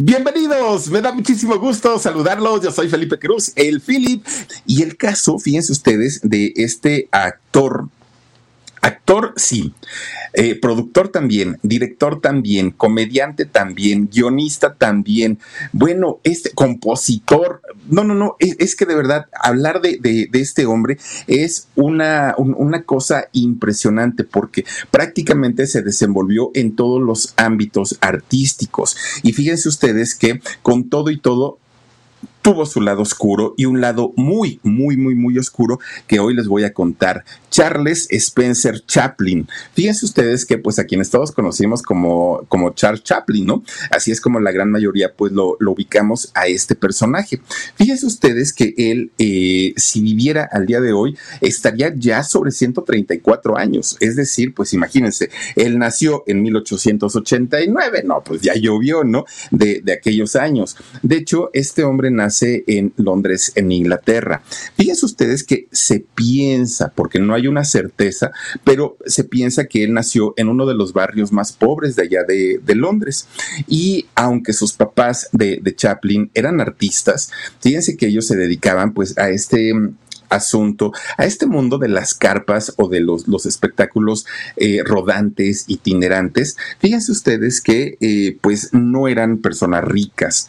Bienvenidos, me da muchísimo gusto saludarlos. Yo soy Felipe Cruz, el Philip. Y el caso, fíjense ustedes, de este actor Actor, sí. Eh, productor también, director también, comediante también, guionista también. Bueno, este compositor. No, no, no. Es, que de verdad, hablar de, este hombre es una, una cosa impresionante porque prácticamente se desenvolvió en todos los ámbitos artísticos. Y fíjense ustedes que con todo y todo tuvo su lado oscuro y un lado muy, muy, muy, muy oscuro que hoy les voy a contar. Charles Spencer Chaplin. Fíjense ustedes que pues a quienes todos conocimos como, como Charles Chaplin, ¿no? Así es como la gran mayoría pues lo, ubicamos a este personaje. Fíjense ustedes que él, eh, si viviera al día de hoy, estaría ya sobre 134 años. Es decir, pues imagínense, él nació en 1889, no, pues ya llovió, ¿no? De, de aquellos años. De hecho, este hombre nace en Londres, en Inglaterra. Fíjense ustedes que se piensa, porque no hay una certeza, pero se piensa que él nació en uno de los barrios más pobres de allá de, Londres. Y aunque sus papás de, Chaplin eran artistas, fíjense que ellos se dedicaban pues a este mm, asunto, a este mundo de las carpas o de los, los espectáculos eh, rodantes, itinerantes, fíjense ustedes que eh, pues no eran personas ricas.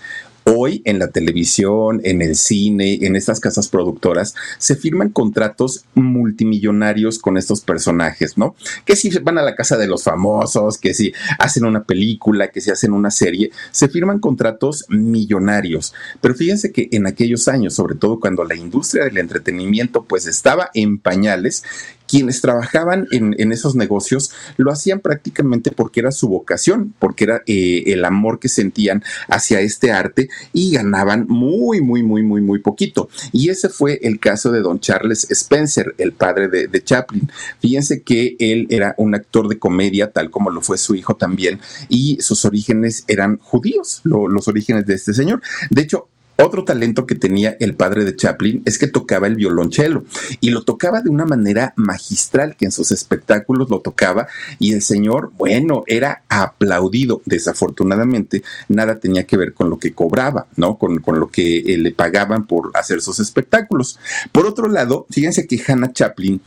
Hoy en la televisión, en el cine, en estas casas productoras, se firman contratos multimillonarios con estos personajes, ¿no? Que si van a la casa de los famosos, que si hacen una película, que si hacen una serie, se firman contratos millonarios. Pero fíjense que en aquellos años, sobre todo cuando la industria del entretenimiento pues estaba en pañales, quienes trabajaban en, esos negocios lo hacían prácticamente porque era su vocación, porque era eh, el amor que sentían hacia este arte y ganaban muy, muy, muy, muy, muy poquito. Y ese fue el caso de don Charles Spencer, el padre de, Chaplin. Fíjense que él era un actor de comedia, tal como lo fue su hijo también, y sus orígenes eran judíos, los orígenes de este señor. De hecho, otro talento que tenía el padre de Chaplin es que tocaba el violonchelo y lo tocaba de una manera magistral que en sus espectáculos lo tocaba y el señor, bueno, era aplaudido. Desafortunadamente, nada tenía que ver con lo que cobraba, ¿no? Con, con lo que eh, le pagaban por hacer sus espectáculos. Por otro lado, fíjense que Hannah Chaplin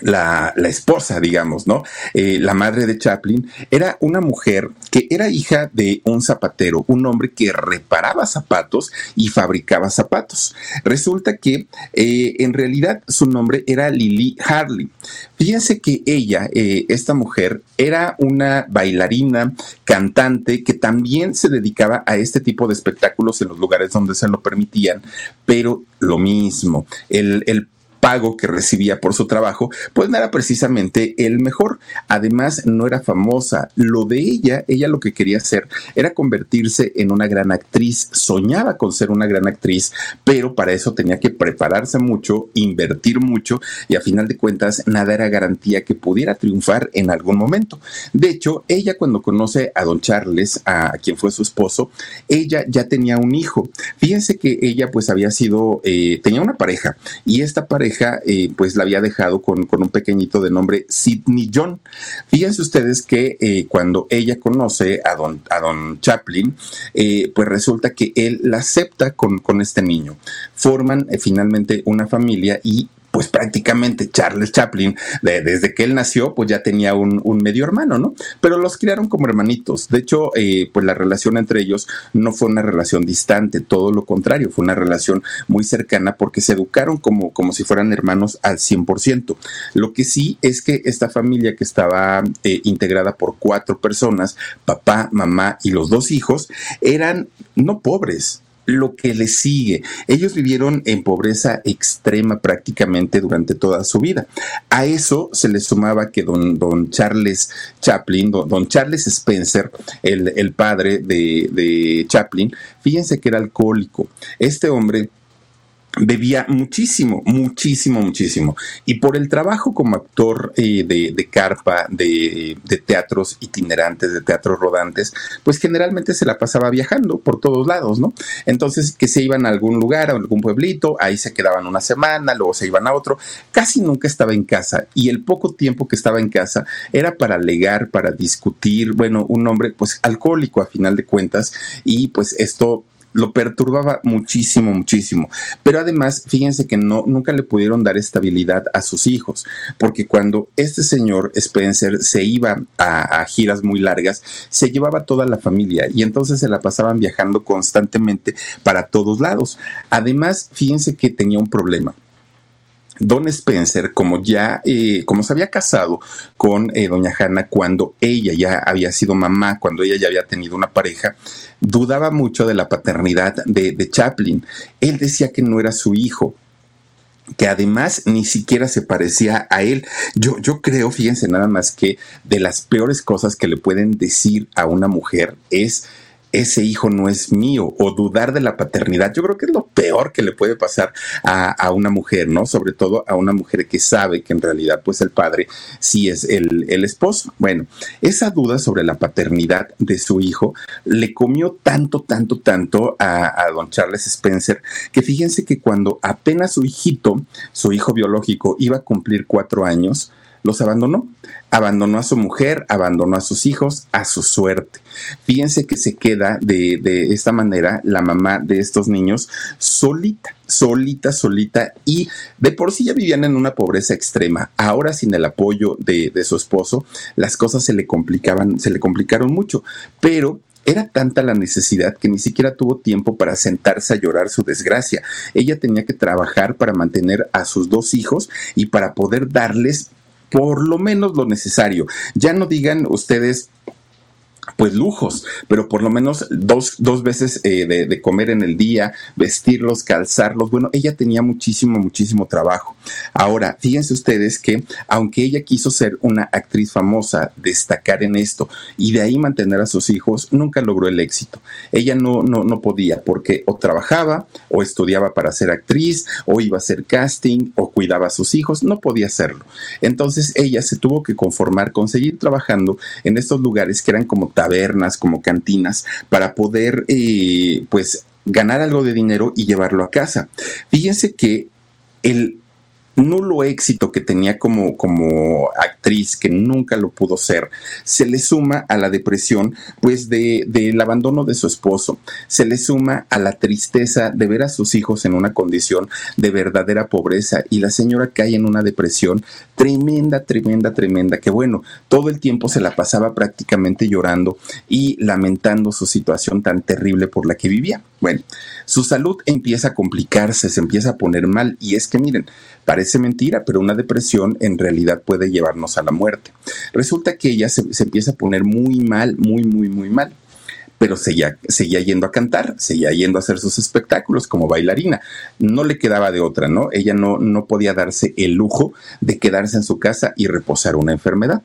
la, esposa, digamos, ¿no? Eh, la madre de Chaplin, era una mujer que era hija de un zapatero, un hombre que reparaba zapatos y fabricaba zapatos. Resulta que eh, en realidad su nombre era Lily Harley. Fíjense que ella, eh, esta mujer, era una bailarina, cantante, que también se dedicaba a este tipo de espectáculos en los lugares donde se lo permitían, pero lo mismo, el, el pago que recibía por su trabajo, pues no era precisamente el mejor. Además, no era famosa. Lo de ella, ella lo que quería hacer era convertirse en una gran actriz. Soñaba con ser una gran actriz, pero para eso tenía que prepararse mucho, invertir mucho y a final de cuentas nada era garantía que pudiera triunfar en algún momento. De hecho, ella cuando conoce a don Charles, a quien fue su esposo, ella ya tenía un hijo. Fíjense que ella pues había sido, eh, tenía una pareja y esta pareja eh, pues la había dejado con, un pequeñito de nombre Sidney John. Fíjense ustedes que eh, cuando ella conoce a don, a don Chaplin, eh, pues resulta que él la acepta con, con este niño. Forman finalmente una familia y pues prácticamente Charles Chaplin, desde que él nació, pues ya tenía un, medio hermano, ¿no? Pero los criaron como hermanitos. De hecho, eh, pues la relación entre ellos no fue una relación distante, todo lo contrario, fue una relación muy cercana porque se educaron como, como si fueran hermanos al 100%. Lo que sí es que esta familia que estaba eh, integrada por cuatro personas, papá, mamá y los dos hijos, eran no pobres, lo que le sigue. Ellos vivieron en pobreza extrema prácticamente durante toda su vida. A eso se le sumaba que don, don Charles Chaplin, don, Charles Spencer, el, el padre de, de Chaplin, fíjense que era alcohólico. Este hombre bebía muchísimo, muchísimo, muchísimo. Y por el trabajo como actor eh, de, carpa, de, teatros itinerantes, de teatros rodantes, pues generalmente se la pasaba viajando por todos lados, ¿no? Entonces, que se iban a algún lugar, a algún pueblito, ahí se quedaban una semana, luego se iban a otro, casi nunca estaba en casa. Y el poco tiempo que estaba en casa era para alegar, para discutir, bueno, un hombre pues alcohólico a final de cuentas, y pues esto lo perturbaba muchísimo, muchísimo. Pero además, fíjense que no, nunca le pudieron dar estabilidad a sus hijos, porque cuando este señor Spencer se iba a, giras muy largas, se llevaba toda la familia y entonces se la pasaban viajando constantemente para todos lados. Además, fíjense que tenía un problema. Don Spencer, como ya, eh, como se había casado con eh, doña Hannah cuando ella ya había sido mamá, cuando ella ya había tenido una pareja, dudaba mucho de la paternidad de, de Chaplin. Él decía que no era su hijo, que además ni siquiera se parecía a él. Yo, yo creo, fíjense nada más que de las peores cosas que le pueden decir a una mujer es ese hijo no es mío o dudar de la paternidad. Yo creo que es lo peor que le puede pasar a, una mujer, ¿no? Sobre todo a una mujer que sabe que en realidad pues el padre sí es el, esposo. Bueno, esa duda sobre la paternidad de su hijo le comió tanto, tanto, tanto a, a don Charles Spencer que fíjense que cuando apenas su hijito, su hijo biológico, iba a cumplir cuatro años, los abandonó. Abandonó a su mujer, abandonó a sus hijos, a su suerte. Fíjense que se queda de, de esta manera la mamá de estos niños solita, solita, solita y de por sí ya vivían en una pobreza extrema. Ahora sin el apoyo de, de su esposo, las cosas se le complicaban, se le complicaron mucho. Pero era tanta la necesidad que ni siquiera tuvo tiempo para sentarse a llorar su desgracia. Ella tenía que trabajar para mantener a sus dos hijos y para poder darles por lo menos lo necesario. Ya no digan ustedes pues lujos, pero por lo menos dos, dos veces eh, de, comer en el día, vestirlos, calzarlos. Bueno, ella tenía muchísimo, muchísimo trabajo. Ahora, fíjense ustedes que aunque ella quiso ser una actriz famosa, destacar en esto y de ahí mantener a sus hijos, nunca logró el éxito. Ella no, no, no podía porque o trabajaba o estudiaba para ser actriz o iba a hacer casting o cuidaba a sus hijos, no podía hacerlo. Entonces ella se tuvo que conformar con seguir trabajando en estos lugares que eran como tabernas, como cantinas, para poder, eh, pues, ganar algo de dinero y llevarlo a casa. Fíjense que el nulo éxito que tenía como, como actriz, que nunca lo pudo ser, se le suma a la depresión, pues, de, del abandono de su esposo, se le suma a la tristeza de ver a sus hijos en una condición de verdadera pobreza y la señora cae en una depresión tremenda, tremenda, tremenda, que bueno, todo el tiempo se la pasaba prácticamente llorando y lamentando su situación tan terrible por la que vivía. Bueno, su salud empieza a complicarse, se empieza a poner mal y es que miren, parece mentira, pero una depresión en realidad puede llevarnos a la muerte. Resulta que ella se, empieza a poner muy mal, muy, muy, muy mal pero seguía, seguía yendo a cantar, seguía yendo a hacer sus espectáculos como bailarina. No le quedaba de otra, ¿no? Ella no, no podía darse el lujo de quedarse en su casa y reposar una enfermedad.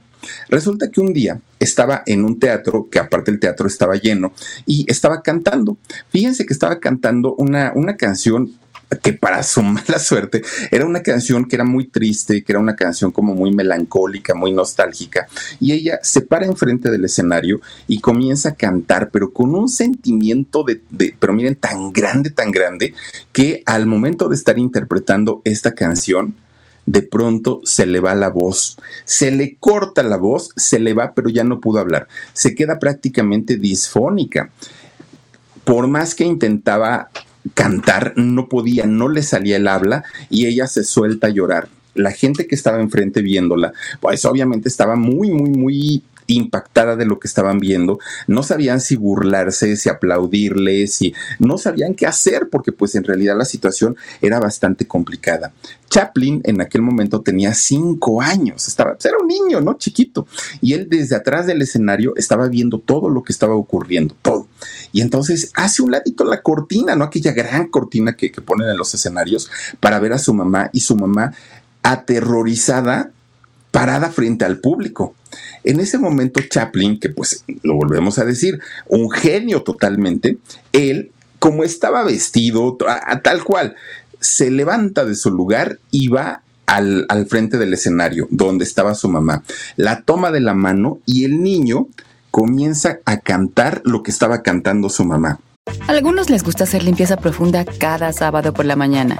Resulta que un día estaba en un teatro, que aparte el teatro estaba lleno, y estaba cantando. Fíjense que estaba cantando una, una canción que para su mala suerte era una canción que era muy triste, que era una canción como muy melancólica, muy nostálgica, y ella se para enfrente del escenario y comienza a cantar, pero con un sentimiento de, pero miren, tan grande, tan grande, que al momento de estar interpretando esta canción, de pronto se le va la voz, se le corta la voz, se le va, pero ya no pudo hablar, se queda prácticamente disfónica. Por más que intentaba cantar, no podía, no le salía el habla y ella se suelta a llorar. La gente que estaba enfrente viéndola, pues obviamente estaba muy, muy, muy impactada de lo que estaban viendo, no sabían si burlarse, si aplaudirle, si no sabían qué hacer, porque pues en realidad la situación era bastante complicada. Chaplin en aquel momento tenía cinco años, estaba, era un niño, ¿no? Chiquito. Y él desde atrás del escenario estaba viendo todo lo que estaba ocurriendo, todo. Y entonces hace un ladito la cortina, ¿no? Aquella gran cortina que, que ponen en los escenarios para ver a su mamá y su mamá aterrorizada parada frente al público. En ese momento Chaplin, que pues lo volvemos a decir, un genio totalmente, él, como estaba vestido, tal cual, se levanta de su lugar y va al, al, frente del escenario, donde estaba su mamá. La toma de la mano y el niño comienza a cantar lo que estaba cantando su mamá. A algunos les gusta hacer limpieza profunda cada sábado por la mañana.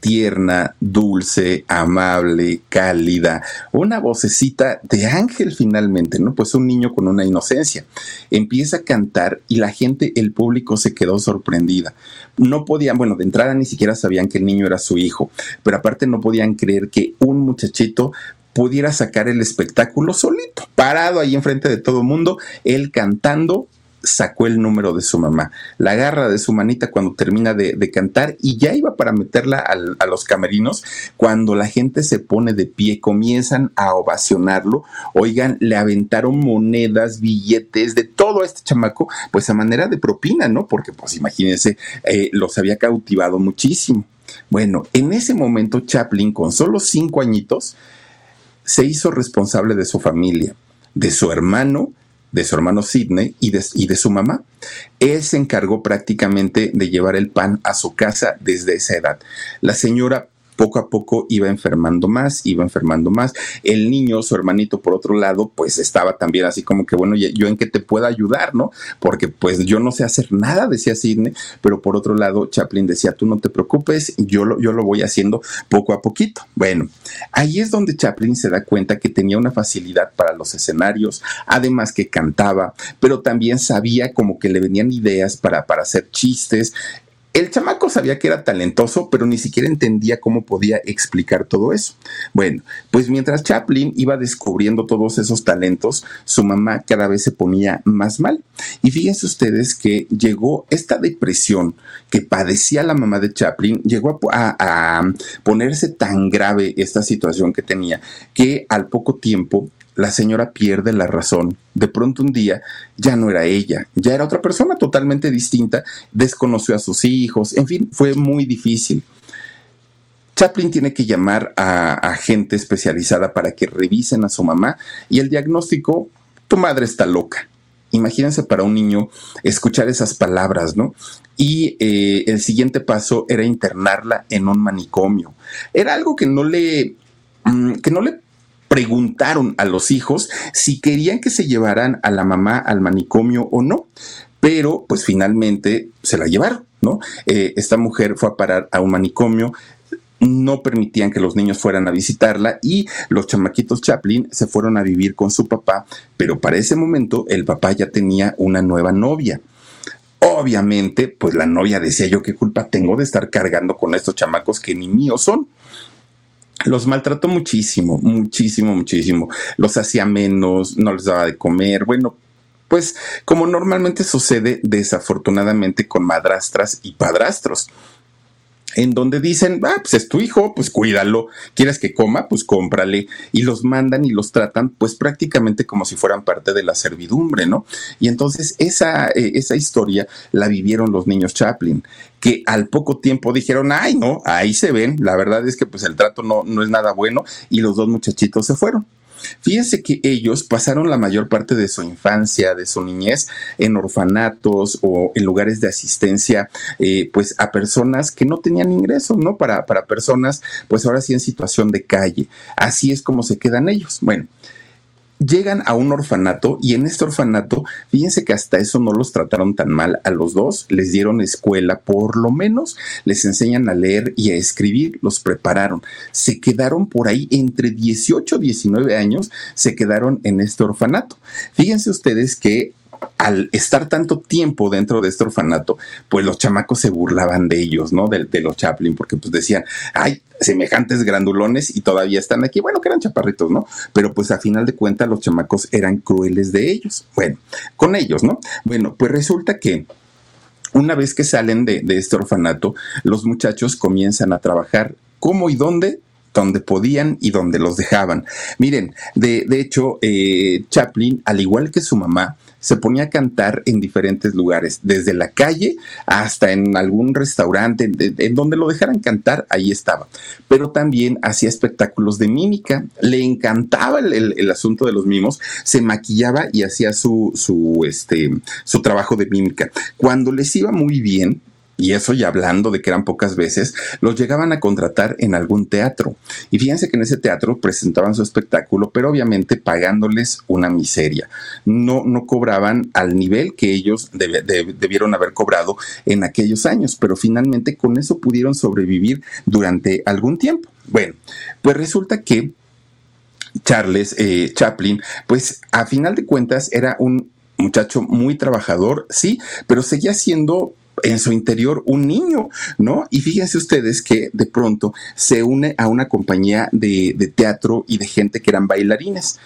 tierna, dulce, amable, cálida, una vocecita de ángel finalmente, ¿no? Pues un niño con una inocencia. Empieza a cantar y la gente, el público se quedó sorprendida. No podían, bueno, de entrada ni siquiera sabían que el niño era su hijo, pero aparte no podían creer que un muchachito pudiera sacar el espectáculo solito, parado ahí enfrente de todo el mundo, él cantando sacó el número de su mamá, la agarra de su manita cuando termina de, cantar y ya iba para meterla a los camerinos cuando la gente se pone de pie, comienzan a ovacionarlo, oigan, le aventaron monedas, billetes, de todo este chamaco, pues a manera de propina, ¿no? Porque pues imagínense, eh, los había cautivado muchísimo. Bueno, en ese momento Chaplin, con solo cinco añitos, se hizo responsable de su familia, de su hermano, de su hermano Sidney y de, y de, su mamá. Él se encargó prácticamente de llevar el pan a su casa desde esa edad. La señora poco a poco iba enfermando más, iba enfermando más. El niño, su hermanito, por otro lado, pues estaba también así como que, bueno, yo en qué te puedo ayudar, ¿no? Porque pues yo no sé hacer nada, decía Sidney, pero por otro lado, Chaplin decía, tú no te preocupes, yo lo, yo lo voy haciendo poco a poquito. Bueno, ahí es donde Chaplin se da cuenta que tenía una facilidad para los escenarios, además que cantaba, pero también sabía como que le venían ideas para, para hacer chistes, el chamaco sabía que era talentoso, pero ni siquiera entendía cómo podía explicar todo eso. Bueno, pues mientras Chaplin iba descubriendo todos esos talentos, su mamá cada vez se ponía más mal. Y fíjense ustedes que llegó esta depresión que padecía la mamá de Chaplin, llegó a, a ponerse tan grave esta situación que tenía, que al poco tiempo la señora pierde la razón. De pronto un día ya no era ella, ya era otra persona totalmente distinta, desconoció a sus hijos, en fin, fue muy difícil. Chaplin tiene que llamar a, gente especializada para que revisen a su mamá y el diagnóstico, tu madre está loca. Imagínense para un niño escuchar esas palabras, ¿no? Y eh, el siguiente paso era internarla en un manicomio. Era algo que no le, mm, que no le preguntaron a los hijos si querían que se llevaran a la mamá al manicomio o no, pero pues finalmente se la llevaron, ¿no? Eh, esta mujer fue a parar a un manicomio, no permitían que los niños fueran a visitarla y los chamaquitos Chaplin se fueron a vivir con su papá, pero para ese momento el papá ya tenía una nueva novia. Obviamente, pues la novia decía yo qué culpa tengo de estar cargando con estos chamacos que ni míos son los maltrató muchísimo, muchísimo, muchísimo. Los hacía menos, no les daba de comer. Bueno, pues como normalmente sucede desafortunadamente con madrastras y padrastros en donde dicen, ah, pues es tu hijo, pues cuídalo, quieres que coma, pues cómprale, y los mandan y los tratan pues prácticamente como si fueran parte de la servidumbre, ¿no? Y entonces esa, eh, esa historia la vivieron los niños Chaplin, que al poco tiempo dijeron, ay, no, ahí se ven, la verdad es que pues el trato no, no es nada bueno, y los dos muchachitos se fueron. Fíjense que ellos pasaron la mayor parte de su infancia, de su niñez, en orfanatos o en lugares de asistencia, eh, pues a personas que no tenían ingresos, ¿no? Para, para personas, pues ahora sí en situación de calle. Así es como se quedan ellos. Bueno, llegan a un orfanato y en este orfanato, fíjense que hasta eso no los trataron tan mal a los dos, les dieron escuela, por lo menos les enseñan a leer y a escribir, los prepararon. Se quedaron por ahí entre 18 y 19 años, se quedaron en este orfanato. Fíjense ustedes que al estar tanto tiempo dentro de este orfanato, pues los chamacos se burlaban de ellos, ¿no? De, los Chaplin, porque pues decían, ay, semejantes grandulones y todavía están aquí. Bueno, que eran chaparritos, ¿no? Pero pues a final de cuentas los chamacos eran crueles de ellos. Bueno, con ellos, ¿no? Bueno, pues resulta que una vez que salen de, este orfanato, los muchachos comienzan a trabajar. ¿Cómo y dónde? donde podían y donde los dejaban. Miren, de, de hecho, eh, Chaplin, al igual que su mamá, se ponía a cantar en diferentes lugares, desde la calle hasta en algún restaurante, en, donde lo dejaran cantar, ahí estaba. Pero también hacía espectáculos de mímica, le encantaba el, asunto de los mimos, se maquillaba y hacía su, su, este, su trabajo de mímica. Cuando les iba muy bien, y eso ya hablando de que eran pocas veces, los llegaban a contratar en algún teatro. Y fíjense que en ese teatro presentaban su espectáculo, pero obviamente pagándoles una miseria. No, no cobraban al nivel que ellos debieron haber cobrado en aquellos años, pero finalmente con eso pudieron sobrevivir durante algún tiempo. Bueno, pues resulta que Charles eh, Chaplin, pues a final de cuentas era un muchacho muy trabajador, sí, pero seguía siendo en su interior un niño, ¿no? Y fíjense ustedes que de pronto se une a una compañía de, teatro y de gente que eran bailarines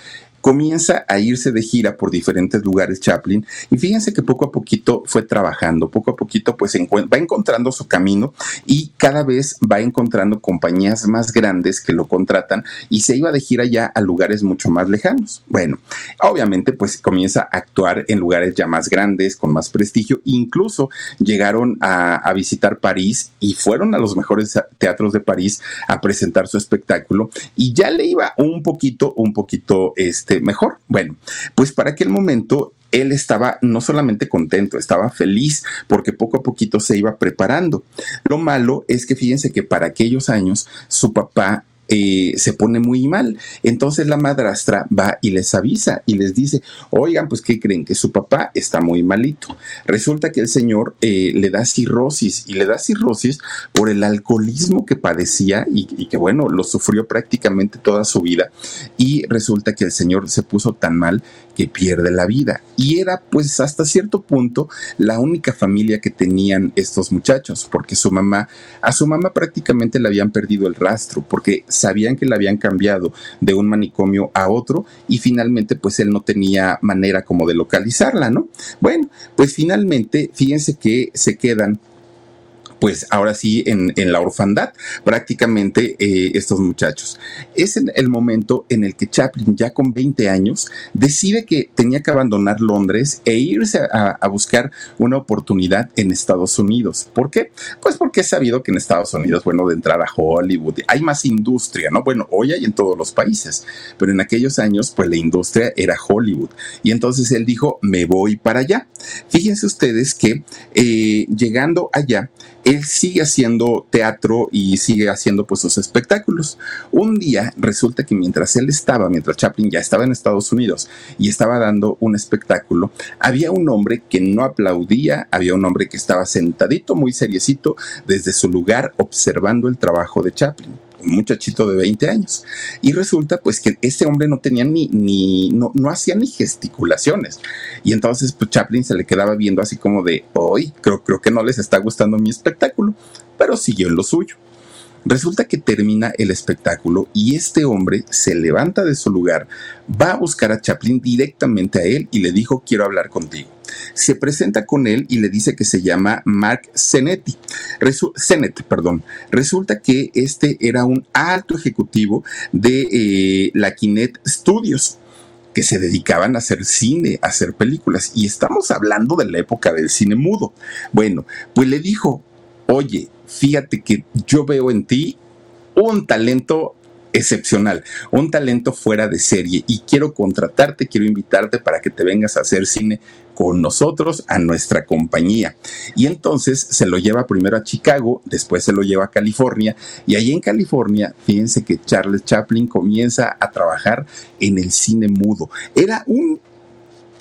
comienza a irse de gira por diferentes lugares Chaplin y fíjense que poco a poquito fue trabajando, poco a poquito pues va encontrando su camino y cada vez va encontrando compañías más grandes que lo contratan y se iba de gira ya a lugares mucho más lejanos. Bueno, obviamente pues comienza a actuar en lugares ya más grandes, con más prestigio, incluso llegaron a, a visitar París y fueron a los mejores teatros de París a presentar su espectáculo y ya le iba un poquito, un poquito este mejor. Bueno, pues para aquel momento él estaba no solamente contento, estaba feliz porque poco a poquito se iba preparando. Lo malo es que fíjense que para aquellos años su papá eh, se pone muy mal. Entonces la madrastra va y les avisa y les dice, oigan, pues ¿qué creen? Que su papá está muy malito. Resulta que el señor eh, le da cirrosis y le da cirrosis por el alcoholismo que padecía y, y, que bueno, lo sufrió prácticamente toda su vida. Y resulta que el señor se puso tan mal que pierde la vida. Y era pues hasta cierto punto la única familia que tenían estos muchachos, porque su mamá, a su mamá prácticamente le habían perdido el rastro, porque sabían que la habían cambiado de un manicomio a otro y finalmente pues él no tenía manera como de localizarla, ¿no? Bueno, pues finalmente fíjense que se quedan pues ahora sí en, la orfandad prácticamente eh, estos muchachos. Es el momento en el que Chaplin, ya con 20 años, decide que tenía que abandonar Londres e irse a, buscar una oportunidad en Estados Unidos. ¿Por qué? Pues porque es sabido que en Estados Unidos, bueno, de entrar a Hollywood, hay más industria, ¿no? Bueno, hoy hay en todos los países, pero en aquellos años, pues la industria era Hollywood. Y entonces él dijo, me voy para allá. Fíjense ustedes que eh, llegando allá, él sigue haciendo teatro y sigue haciendo pues sus espectáculos. Un día resulta que mientras él estaba, mientras Chaplin ya estaba en Estados Unidos y estaba dando un espectáculo, había un hombre que no aplaudía, había un hombre que estaba sentadito muy seriecito desde su lugar observando el trabajo de Chaplin muchachito de 20 años. Y resulta pues que este hombre no tenía ni, ni, no, no hacía ni gesticulaciones. Y entonces pues Chaplin se le quedaba viendo así como de, hoy creo, creo que no les está gustando mi espectáculo, pero siguió en lo suyo. Resulta que termina el espectáculo y este hombre se levanta de su lugar, va a buscar a Chaplin directamente a él y le dijo, quiero hablar contigo se presenta con él y le dice que se llama Mark Zenetti. perdón. Resulta que este era un alto ejecutivo de eh, la Kinet Studios que se dedicaban a hacer cine, a hacer películas. Y estamos hablando de la época del cine mudo. Bueno, pues le dijo, oye, fíjate que yo veo en ti un talento excepcional, un talento fuera de serie y quiero contratarte, quiero invitarte para que te vengas a hacer cine con nosotros a nuestra compañía. Y entonces se lo lleva primero a Chicago, después se lo lleva a California y ahí en California, fíjense que Charles Chaplin comienza a trabajar en el cine mudo. Era un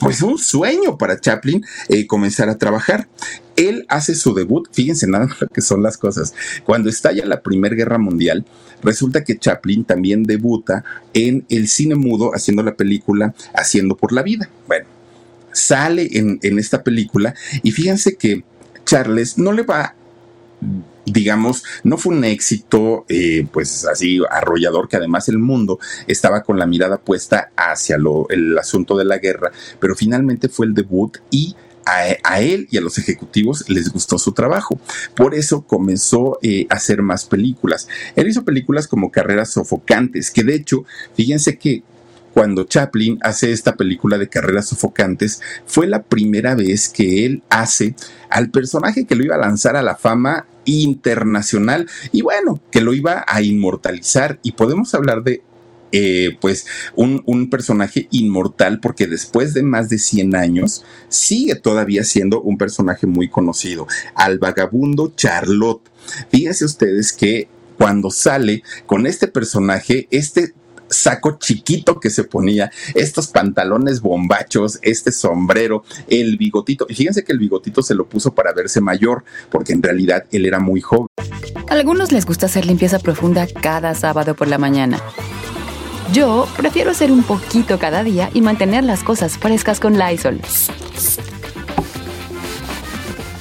pues un sueño para Chaplin eh, comenzar a trabajar. Él hace su debut, fíjense nada lo que son las cosas. Cuando estalla la Primera Guerra Mundial, resulta que Chaplin también debuta en el cine mudo haciendo la película Haciendo por la Vida. Bueno, sale en, en esta película y fíjense que Charles no le va digamos, no fue un éxito, eh, pues así arrollador, que además el mundo estaba con la mirada puesta hacia lo, el asunto de la guerra, pero finalmente fue el debut y a, él y a los ejecutivos les gustó su trabajo. Por eso comenzó eh, a hacer más películas. Él hizo películas como Carreras Sofocantes, que de hecho, fíjense que cuando Chaplin hace esta película de carreras sofocantes, fue la primera vez que él hace al personaje que lo iba a lanzar a la fama internacional y bueno, que lo iba a inmortalizar y podemos hablar de eh, pues un, un, personaje inmortal porque después de más de 100 años sigue todavía siendo un personaje muy conocido, al vagabundo Charlotte. Fíjense ustedes que cuando sale con este personaje, este saco chiquito que se ponía, estos pantalones bombachos, este sombrero, el bigotito. Y fíjense que el bigotito se lo puso para verse mayor, porque en realidad él era muy joven. A algunos les gusta hacer limpieza profunda cada sábado por la mañana. Yo prefiero hacer un poquito cada día y mantener las cosas frescas con Lysol.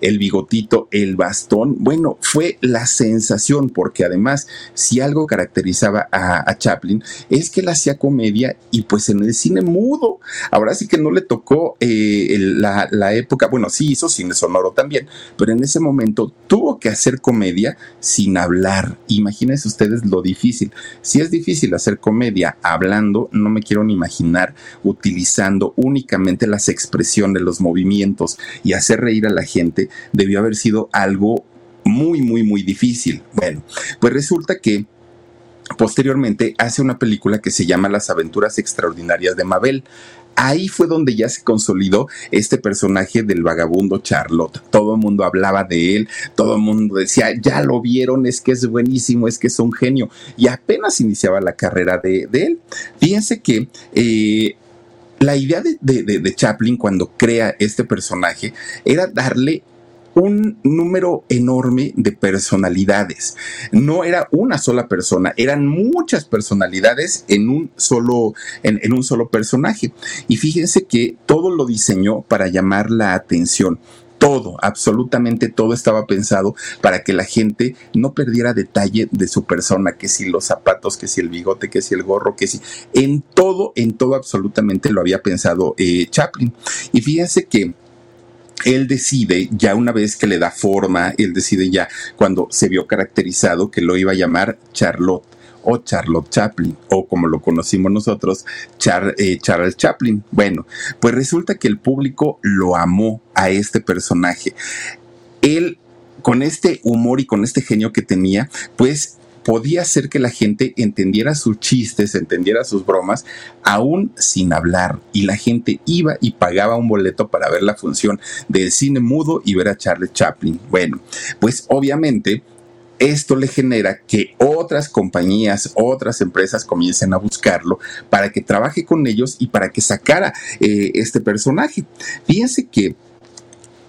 el bigotito, el bastón. Bueno, fue la sensación, porque además, si algo caracterizaba a, Chaplin, es que él hacía comedia y pues en el cine mudo. Ahora sí que no le tocó eh, la, la, época, bueno, sí hizo cine sonoro también, pero en ese momento tuvo que hacer comedia sin hablar. Imagínense ustedes lo difícil. Si es difícil hacer comedia hablando, no me quiero ni imaginar utilizando únicamente las expresiones, los movimientos y hacer reír a la gente debió haber sido algo muy, muy, muy difícil. Bueno, pues resulta que posteriormente hace una película que se llama Las aventuras extraordinarias de Mabel. Ahí fue donde ya se consolidó este personaje del vagabundo Charlotte. Todo el mundo hablaba de él, todo el mundo decía, ya lo vieron, es que es buenísimo, es que es un genio. Y apenas iniciaba la carrera de, él. Fíjense que eh, la idea de, Chaplin cuando crea este personaje era darle un número enorme de personalidades. No era una sola persona, eran muchas personalidades en un solo, en, un solo personaje. Y fíjense que todo lo diseñó para llamar la atención todo, absolutamente todo estaba pensado para que la gente no perdiera detalle de su persona, que si los zapatos, que si el bigote, que si el gorro, que si en todo, en todo absolutamente lo había pensado eh, Chaplin. Y fíjense que él decide, ya una vez que le da forma, él decide ya cuando se vio caracterizado que lo iba a llamar Charlotte o Charlotte Chaplin, o como lo conocimos nosotros, eh, Charles Chaplin. Bueno, pues resulta que el público lo amó a este personaje. Él, con este humor y con este genio que tenía, pues podía hacer que la gente entendiera sus chistes, entendiera sus bromas, aún sin hablar. Y la gente iba y pagaba un boleto para ver la función del cine mudo y ver a Charles Chaplin. Bueno, pues obviamente esto le genera que otras compañías, otras empresas comiencen a buscarlo para que trabaje con ellos y para que sacara eh, este personaje. Fíjense que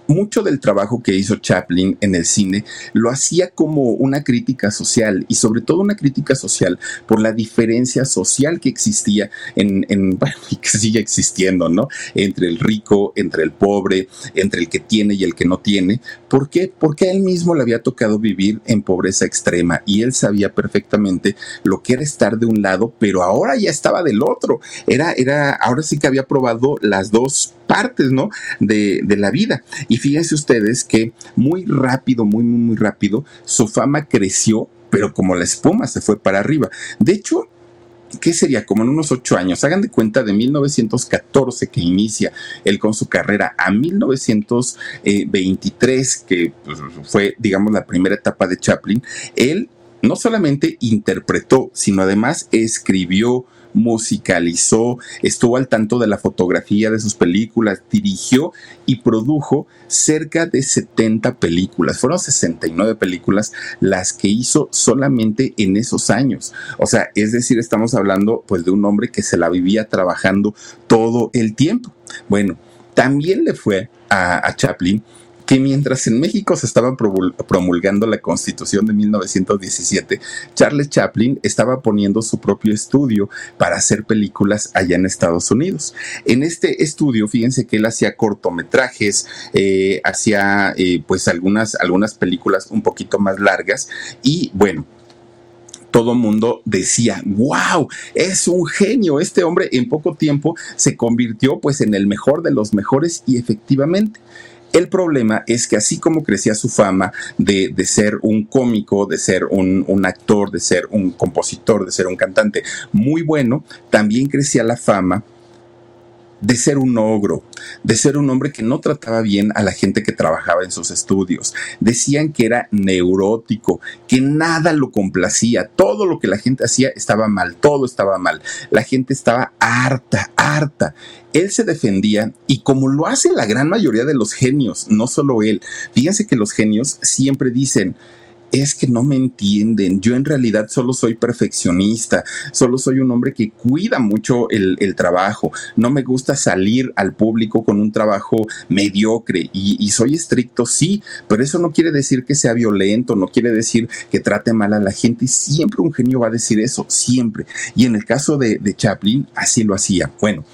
mucho del trabajo que hizo Chaplin en el cine lo hacía como una crítica social y sobre todo una crítica social por la diferencia social que existía en, y que sigue existiendo, ¿no? Entre el rico, entre el pobre, entre el que tiene y el que no tiene. ¿Por qué? Porque a él mismo le había tocado vivir en pobreza extrema y él sabía perfectamente lo que era estar de un lado, pero ahora ya estaba del otro. Era, era, ahora sí que había probado las dos partes, ¿no? De, de la vida. Y fíjense ustedes que muy rápido, muy, muy, muy rápido, su fama creció pero como la espuma se fue para arriba. De hecho, ¿qué sería? Como en unos ocho años. Hagan de cuenta de 1914 que inicia él con su carrera a 1923, que pues, fue, digamos, la primera etapa de Chaplin. Él no solamente interpretó, sino además escribió, musicalizó, estuvo al tanto de la fotografía de sus películas, dirigió y produjo cerca de 70 películas. Fueron 69 películas las que hizo solamente en esos años. O sea, es decir, estamos hablando pues de un hombre que se la vivía trabajando todo el tiempo. Bueno, también le fue a, a Chaplin que mientras en México se estaba promulgando la Constitución de 1917, Charles Chaplin estaba poniendo su propio estudio para hacer películas allá en Estados Unidos. En este estudio, fíjense que él hacía cortometrajes, eh, hacía eh, pues algunas, algunas películas un poquito más largas y bueno, todo mundo decía, wow, es un genio, este hombre en poco tiempo se convirtió pues en el mejor de los mejores y efectivamente. El problema es que así como crecía su fama de, ser un cómico, de ser un, un, actor, de ser un compositor, de ser un cantante muy bueno, también crecía la fama de ser un ogro, de ser un hombre que no trataba bien a la gente que trabajaba en sus estudios. Decían que era neurótico, que nada lo complacía, todo lo que la gente hacía estaba mal, todo estaba mal. La gente estaba harta, harta. Él se defendía y como lo hace la gran mayoría de los genios, no solo él, fíjense que los genios siempre dicen, es que no me entienden. Yo en realidad solo soy perfeccionista, solo soy un hombre que cuida mucho el, trabajo. No me gusta salir al público con un trabajo mediocre y, soy estricto, sí, pero eso no quiere decir que sea violento, no quiere decir que trate mal a la gente. Siempre un genio va a decir eso, siempre. Y en el caso de, Chaplin, así lo hacía. Bueno.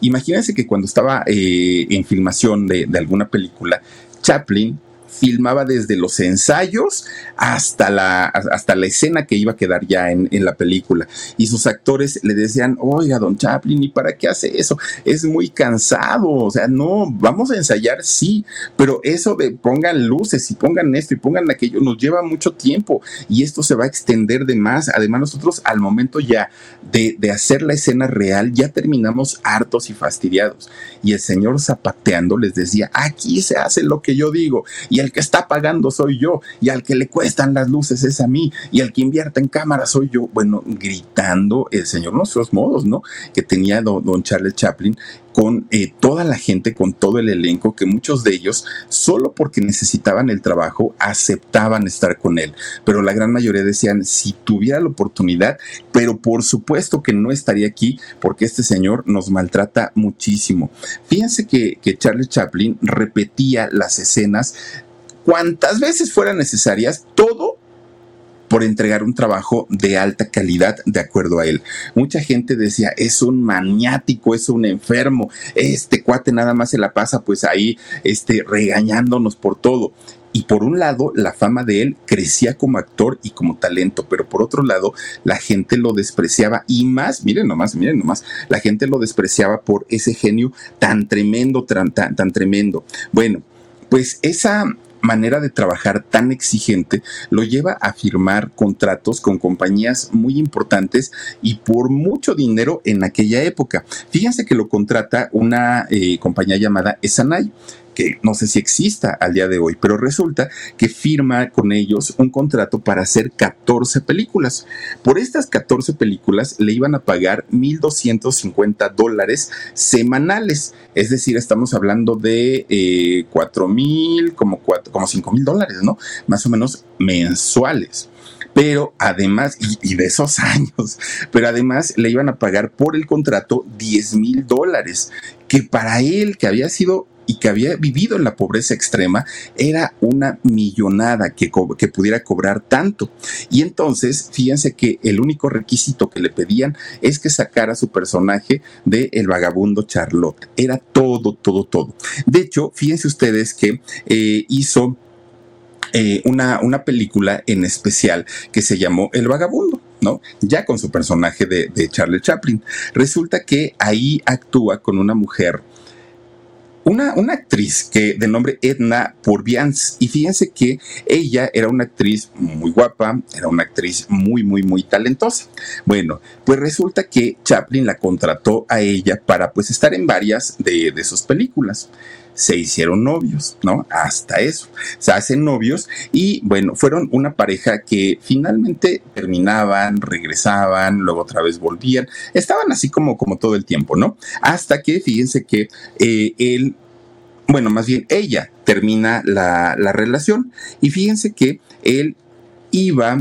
Imagínense que cuando estaba eh, en filmación de, de alguna película, Chaplin filmaba desde los ensayos hasta la, hasta la escena que iba a quedar ya en, la película. Y sus actores le decían, oiga, don Chaplin, ¿y para qué hace eso? Es muy cansado, o sea, no, vamos a ensayar, sí, pero eso de pongan luces y pongan esto y pongan aquello nos lleva mucho tiempo y esto se va a extender de más. Además, nosotros al momento ya de, de hacer la escena real, ya terminamos hartos y fastidiados. Y el señor zapateando les decía, aquí se hace lo que yo digo. Y el que está pagando soy yo, y al que le cuestan las luces es a mí, y al que invierte en cámara soy yo. Bueno, gritando el señor nuestros modos, ¿no? Que tenía don, Charles Chaplin con eh, toda la gente, con todo el elenco, que muchos de ellos, solo porque necesitaban el trabajo, aceptaban estar con él. Pero la gran mayoría decían, si tuviera la oportunidad, pero por supuesto que no estaría aquí porque este señor nos maltrata muchísimo. Fíjense que, que Charles Chaplin repetía las escenas cuantas veces fueran necesarias, todo por entregar un trabajo de alta calidad de acuerdo a él. Mucha gente decía, es un maniático, es un enfermo, este cuate nada más se la pasa pues ahí este, regañándonos por todo. Y por un lado, la fama de él crecía como actor y como talento, pero por otro lado, la gente lo despreciaba y más, miren nomás, miren nomás, la gente lo despreciaba por ese genio tan tremendo, tan, tan, tan tremendo. Bueno, pues esa, manera de trabajar tan exigente lo lleva a firmar contratos con compañías muy importantes y por mucho dinero en aquella época. Fíjense que lo contrata una eh, compañía llamada Esanay que no sé si exista al día de hoy, pero resulta que firma con ellos un contrato para hacer 14 películas. Por estas 14 películas le iban a pagar 1.250 dólares semanales, es decir, estamos hablando de eh, 4 mil, como, como 5 mil dólares, ¿no? Más o menos mensuales pero además, y, de esos años, pero además le iban a pagar por el contrato 10 mil dólares, que para él, que había sido y que había vivido en la pobreza extrema, era una millonada que, pudiera cobrar tanto. Y entonces, fíjense que el único requisito que le pedían es que sacara su personaje de El vagabundo Charlotte. Era todo, todo, todo. De hecho, fíjense ustedes que eh, hizo eh, una, una película en especial que se llamó El vagabundo. ¿no? Ya con su personaje de, de Charlie Chaplin. Resulta que ahí actúa con una mujer una, una, actriz que de nombre Edna Purviance. Y fíjense que ella era una actriz muy guapa, era una actriz muy, muy, muy talentosa. Bueno, pues resulta que Chaplin la contrató a ella para pues estar en varias de, de sus películas se hicieron novios, ¿no? Hasta eso. Se hacen novios y bueno, fueron una pareja que finalmente terminaban, regresaban, luego otra vez volvían. Estaban así como, como todo el tiempo, ¿no? Hasta que, fíjense que eh, él bueno, más bien ella termina la, la, relación y fíjense que él iba,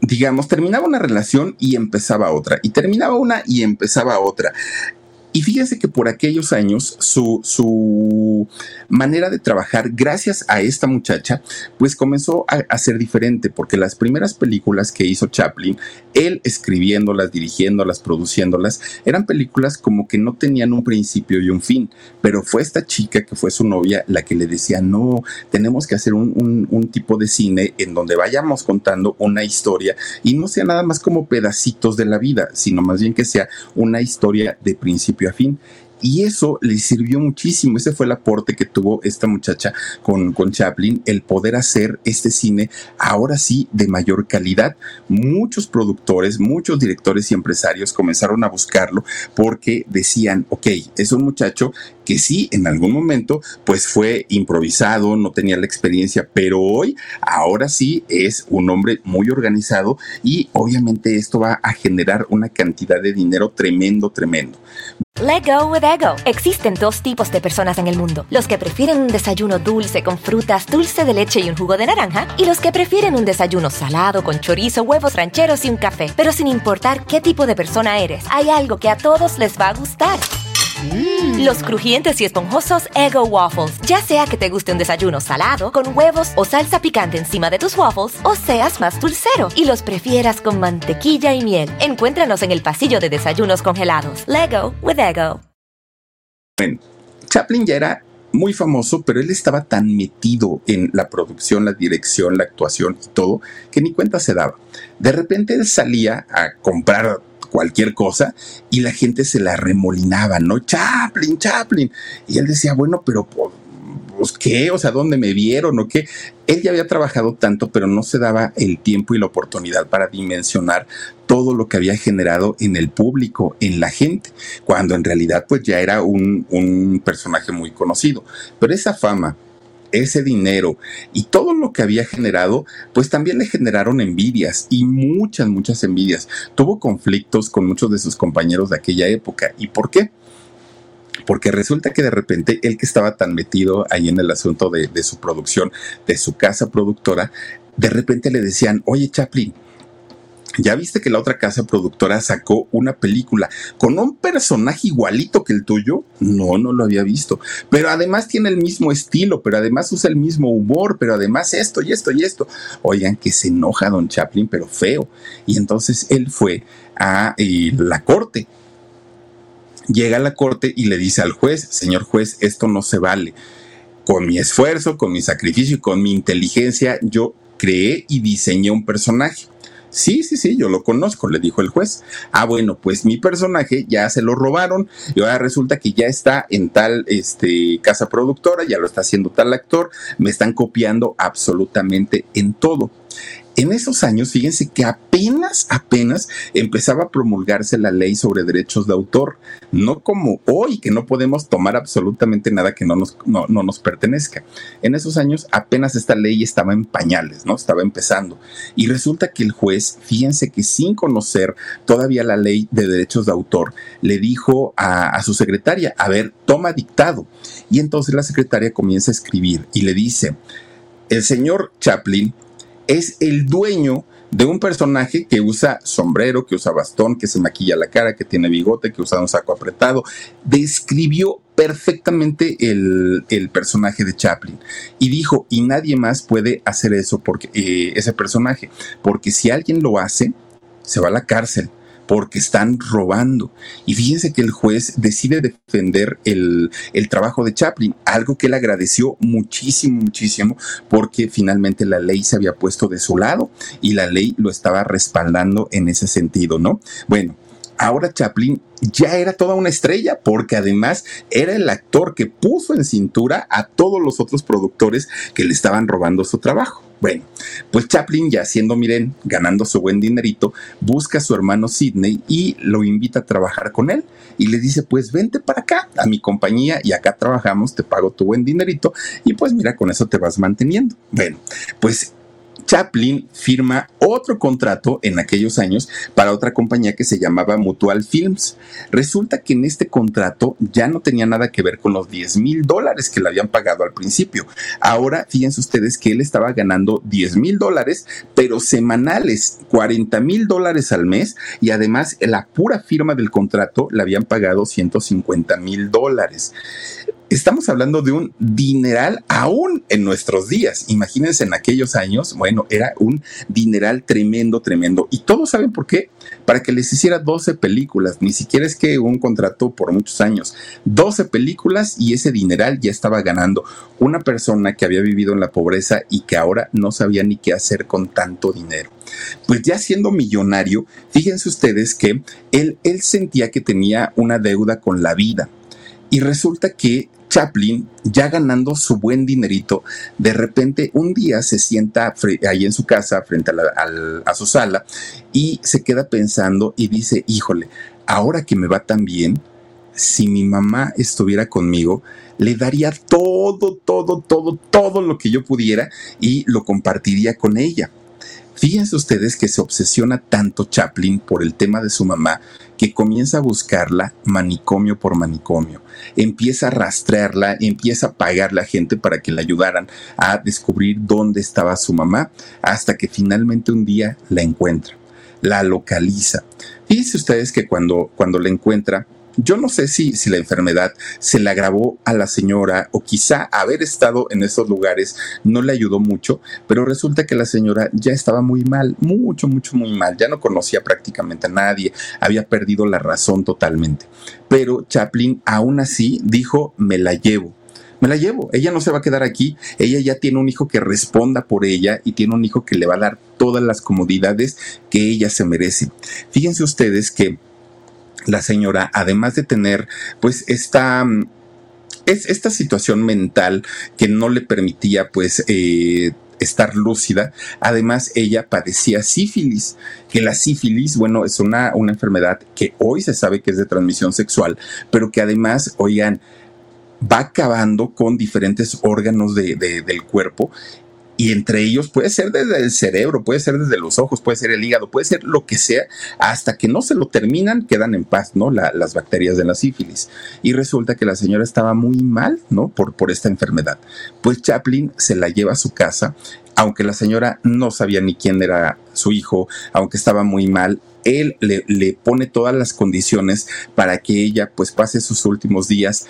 digamos, terminaba una relación y empezaba otra, y terminaba una y empezaba otra. Y fíjense que por aquellos años su, su manera de trabajar, gracias a esta muchacha, pues comenzó a, ser diferente, porque las primeras películas que hizo Chaplin, él escribiéndolas, dirigiéndolas, produciéndolas, eran películas como que no tenían un principio y un fin, pero fue esta chica que fue su novia la que le decía, no, tenemos que hacer un, un tipo de cine en donde vayamos contando una historia y no sea nada más como pedacitos de la vida, sino más bien que sea una historia de principio fin. Y eso le sirvió muchísimo. Ese fue el aporte que tuvo esta muchacha con, con Chaplin, el poder hacer este cine ahora sí de mayor calidad. Muchos productores, muchos directores y empresarios comenzaron a buscarlo porque decían, ok, es un muchacho que sí, en algún momento, pues fue improvisado, no tenía la experiencia, pero hoy, ahora sí, es un hombre muy organizado y obviamente esto va a generar una cantidad de dinero tremendo, tremendo. Let go with ego. Existen dos tipos de personas en el mundo: los que prefieren un desayuno dulce con frutas, dulce de leche y un jugo de naranja, y los que prefieren un desayuno salado con chorizo, huevos rancheros y un café. Pero sin importar qué tipo de persona eres, hay algo que a todos les va a gustar. Mm. Los crujientes y esponjosos Ego Waffles. Ya sea que te guste un desayuno salado, con huevos o salsa picante encima de tus waffles, o seas más dulcero y los prefieras con mantequilla y miel. Encuéntranos en el pasillo de desayunos congelados. Lego with Ego. Bueno, Chaplin ya era muy famoso, pero él estaba tan metido en la producción, la dirección, la actuación y todo, que ni cuenta se daba. De repente él salía a comprar cualquier cosa y la gente se la remolinaba, ¿no? Chaplin, Chaplin. Y él decía, bueno, pero pues qué, o sea, ¿dónde me vieron o qué? Él ya había trabajado tanto, pero no se daba el tiempo y la oportunidad para dimensionar todo lo que había generado en el público, en la gente, cuando en realidad pues ya era un, un personaje muy conocido. Pero esa fama, ese dinero y todo lo que había generado, pues también le generaron envidias y muchas, muchas envidias. Tuvo conflictos con muchos de sus compañeros de aquella época. ¿Y por qué? Porque resulta que de repente él que estaba tan metido ahí en el asunto de, de su producción, de su casa productora, de repente le decían, oye Chaplin, ya viste que la otra casa productora sacó una película con un personaje igualito que el tuyo. No, no lo había visto. Pero además tiene el mismo estilo, pero además usa el mismo humor, pero además esto y esto y esto. Oigan, que se enoja Don Chaplin, pero feo. Y entonces él fue a eh, la corte. Llega a la corte y le dice al juez, señor juez, esto no se vale. Con mi esfuerzo, con mi sacrificio y con mi inteligencia, yo creé y diseñé un personaje Sí, sí, sí, yo lo conozco, le dijo el juez. Ah, bueno, pues mi personaje ya se lo robaron y ahora resulta que ya está en tal este, casa productora, ya lo está haciendo tal actor, me están copiando absolutamente en todo. En esos años, fíjense que apenas, apenas empezaba a promulgarse la ley sobre derechos de autor, no como hoy, que no podemos tomar absolutamente nada que no nos, no, nos pertenezca. En esos años apenas esta ley estaba en pañales, ¿no? Estaba empezando. Y resulta que el juez, fíjense que sin conocer todavía la ley de derechos de autor, le dijo a, a su secretaria, a ver, toma dictado. Y entonces la secretaria comienza a escribir y le dice, el señor Chaplin es el dueño de un personaje que usa sombrero, que usa bastón, que se maquilla la cara, que tiene bigote, que usa un saco apretado. Describió perfectamente el, personaje de Chaplin y dijo, y nadie más puede hacer eso porque eh, ese personaje, porque si alguien lo hace, se va a la cárcel porque están robando. Y fíjense que el juez decide defender el, trabajo de Chaplin, algo que él agradeció muchísimo, muchísimo, porque finalmente la ley se había puesto de su lado y la ley lo estaba respaldando en ese sentido, ¿no? Bueno, ahora Chaplin ya era toda una estrella, porque además era el actor que puso en cintura a todos los otros productores que le estaban robando su trabajo. Bueno, pues Chaplin ya siendo, miren, ganando su buen dinerito, busca a su hermano Sidney y lo invita a trabajar con él. Y le dice, pues vente para acá, a mi compañía, y acá trabajamos, te pago tu buen dinerito, y pues mira, con eso te vas manteniendo. Bueno, pues Chaplin firma otro contrato en aquellos años para otra compañía que se llamaba Mutual Films. Resulta que en este contrato ya no tenía nada que ver con los 10 mil dólares que le habían pagado al principio. Ahora, fíjense ustedes que él estaba ganando 10 mil dólares, pero semanales, 40 mil dólares al mes y además la pura firma del contrato le habían pagado 150 mil dólares estamos hablando de un dineral aún en nuestros días. Imagínense en aquellos años, bueno, era un dineral tremendo, tremendo. Y todos saben por qué. Para que les hiciera 12 películas, ni siquiera es que un contrato por muchos años. 12 películas y ese dineral ya estaba ganando una persona que había vivido en la pobreza y que ahora no sabía ni qué hacer con tanto dinero. Pues ya siendo millonario, fíjense ustedes que él, él sentía que tenía una deuda con la vida. Y resulta que Chaplin, ya ganando su buen dinerito, de repente un día se sienta ahí en su casa, frente a, su sala, y se queda pensando y dice, híjole, ahora que me va tan bien, si mi mamá estuviera conmigo, le daría todo, todo, todo, todo lo que yo pudiera y lo compartiría con ella. Fíjense ustedes que se obsesiona tanto Chaplin por el tema de su mamá que comienza a buscarla manicomio por manicomio. Empieza a rastrearla, empieza a pagarle a gente para que le ayudaran a descubrir dónde estaba su mamá, hasta que finalmente un día la encuentra, la localiza. Fíjense ustedes que cuando, cuando la encuentra, yo no sé si, si la enfermedad se le agravó a la señora o quizá haber estado en esos lugares no le ayudó mucho, pero resulta que la señora ya estaba muy mal, mucho, mucho, muy mal, ya no conocía prácticamente a nadie, había perdido la razón totalmente. Pero Chaplin aún así dijo, me la llevo me la llevo. Ella no se va a quedar aquí. Ella ya tiene un hijo que responda por ella y tiene un hijo que le va a dar todas las comodidades que ella se merece. Fíjense ustedes que la señora, además de tener pues esta mm, es esta situación mental que no le permitía pues eh, estar lúcida. Además, ella padecía sífilis, que la sífilis, bueno, es una, una, enfermedad que hoy se sabe que es de transmisión sexual, pero que además, oigan, va acabando con diferentes órganos de, del cuerpo y entre ellos puede ser desde el cerebro, puede ser desde los ojos, puede ser el hígado, puede ser lo que sea, hasta que no se lo terminan, quedan en paz, ¿no? las bacterias de la sífilis. Y resulta que la señora estaba muy mal, ¿no? Por, por esta enfermedad. Pues Chaplin se la lleva a su casa, aunque la señora no sabía ni quién era su hijo, aunque estaba muy mal, él le, le pone todas las condiciones para que ella pues pase sus últimos días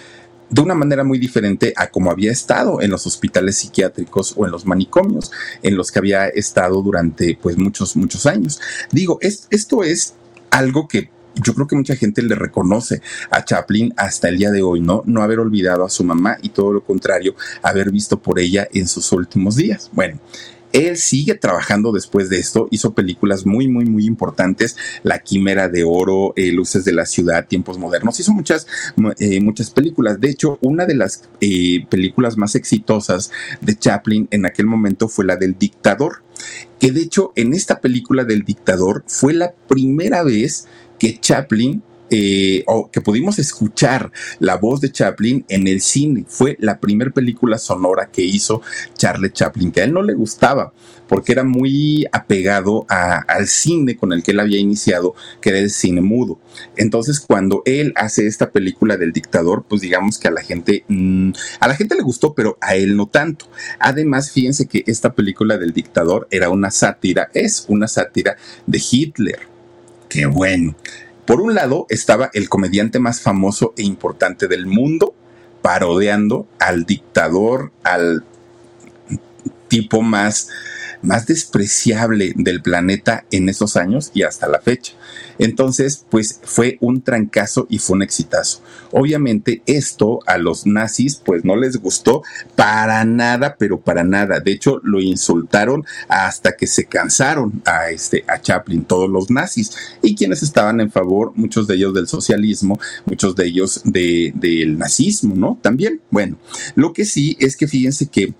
de una manera muy diferente a como había estado en los hospitales psiquiátricos o en los manicomios en los que había estado durante pues muchos, muchos años. Digo, esto es algo que yo creo que mucha gente le reconoce a Chaplin hasta el día de hoy, ¿no? No haber olvidado a su mamá y todo lo contrario, haber visto por ella en sus últimos días. Bueno, él sigue trabajando después de esto, hizo películas muy, muy, muy importantes, La Quimera de Oro, eh, Luces de la Ciudad, Tiempos Modernos, hizo muchas, eh, muchas películas. De hecho, una de las eh, películas más exitosas de Chaplin en aquel momento fue la del dictador, que de hecho en esta película del dictador fue la primera vez que Chaplin eh, o que pudimos escuchar la voz de Chaplin en el cine. Fue la primera película sonora que hizo Charlie Chaplin, que a él no le gustaba porque era muy apegado al cine con el que él había iniciado, que era el cine mudo. Entonces, cuando él hace esta película del dictador, pues digamos que a la gente, mm, a la gente le gustó, pero a él no tanto. Además, fíjense que esta película del dictador era una sátira, es una sátira de Hitler. Qué bueno. Por un lado estaba el comediante más famoso e importante del mundo, parodiando al dictador, al tipo más más despreciable del planeta en esos años y hasta la fecha. Entonces, pues fue un trancazo y fue un exitazo. Obviamente esto a los nazis pues no les gustó para nada, pero para nada. De hecho, lo insultaron hasta que se cansaron a este a Chaplin todos los nazis y quienes estaban en favor, muchos de ellos del socialismo, muchos de ellos del nazismo, ¿no? También, bueno, lo que sí es que fíjense que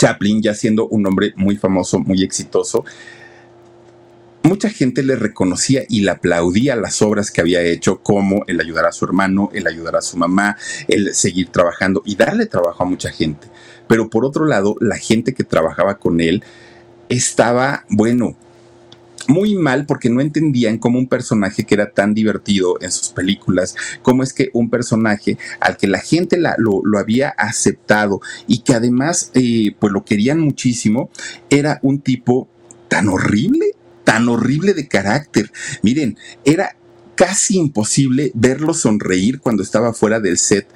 Chaplin, ya siendo un hombre muy famoso, muy exitoso, mucha gente le reconocía y le aplaudía las obras que había hecho, como el ayudar a su hermano, el ayudar a su mamá, el seguir trabajando y darle trabajo a mucha gente. Pero por otro lado, la gente que trabajaba con él estaba, bueno, muy mal porque no entendían cómo un personaje que era tan divertido en sus películas, cómo es que un personaje al que la gente lo, había aceptado y que además eh, pues lo querían muchísimo, era un tipo tan horrible, tan horrible de carácter. Miren, era casi imposible verlo sonreír cuando estaba fuera del set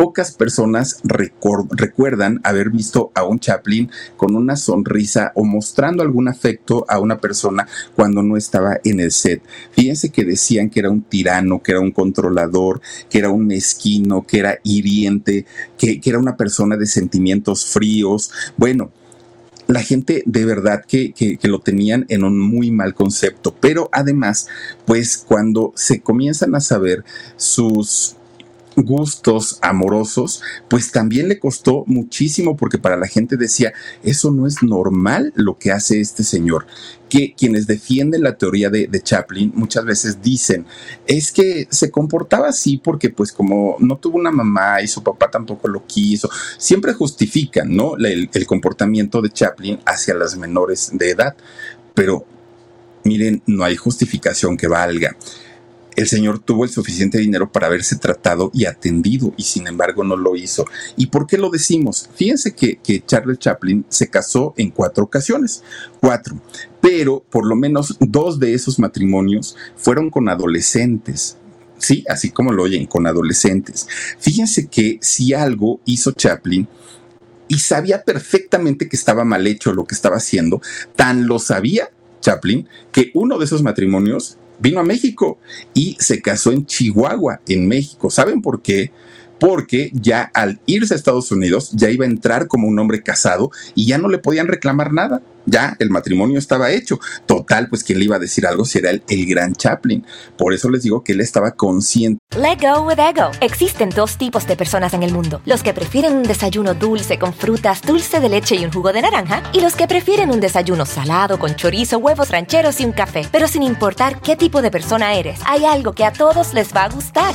Pocas personas recuerdan haber visto a un Chaplin con una sonrisa o mostrando algún afecto a una persona cuando no estaba en el set. Fíjense que decían que era un tirano, que era un controlador, que era un mezquino, que era hiriente, que, era una persona de sentimientos fríos. Bueno, la gente de verdad que, que, lo tenían en un muy mal concepto. Pero además, pues cuando se comienzan a saber sus gustos amorosos, pues también le costó muchísimo porque para la gente decía, eso no es normal lo que hace este señor. Que quienes defienden la teoría de, Chaplin muchas veces dicen, es que se comportaba así porque pues como no tuvo una mamá y su papá tampoco lo quiso, siempre justifican, ¿no? el, el comportamiento de Chaplin hacia las menores de edad. Pero miren, no hay justificación que valga el señor tuvo el suficiente dinero para haberse tratado y atendido y sin embargo no lo hizo. ¿Y por qué lo decimos? Fíjense que, que Charles Chaplin se casó en cuatro ocasiones, cuatro, pero por lo menos dos de esos matrimonios fueron con adolescentes. Sí, así como lo oyen, con adolescentes. Fíjense que si algo hizo Chaplin, y sabía perfectamente que estaba mal hecho lo que estaba haciendo, tan lo sabía Chaplin que uno de esos matrimonios vino a México y se casó en Chihuahua, en México. ¿Saben por qué? Porque ya al irse a Estados Unidos ya iba a entrar como un hombre casado y ya no le podían reclamar nada ya el matrimonio estaba hecho. Total, pues quién le iba a decir algo si era el, el gran Chaplin. Por eso les digo que él estaba consciente. Let go with ego. Existen dos tipos de personas en el mundo: los que prefieren un desayuno dulce con frutas, dulce de leche y un jugo de naranja, y los que prefieren un desayuno salado con chorizo, huevos rancheros y un café. Pero sin importar qué tipo de persona eres, hay algo que a todos les va a gustar.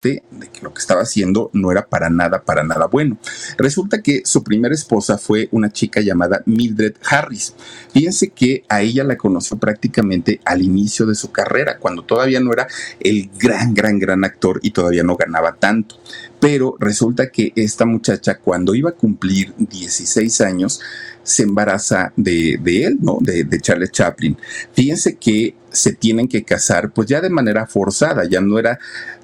de que lo que estaba haciendo no era para nada, para nada bueno. Resulta que su primera esposa fue una chica llamada Mildred Harris. Fíjense que a ella la conoció prácticamente al inicio de su carrera, cuando todavía no era el gran, gran, gran actor y todavía no ganaba tanto. Pero resulta que esta muchacha, cuando iba a cumplir 16 años, se embaraza de, él, ¿no? De, de Charles Chaplin. Fíjense que se tienen que casar, pues ya de manera forzada, ya no era,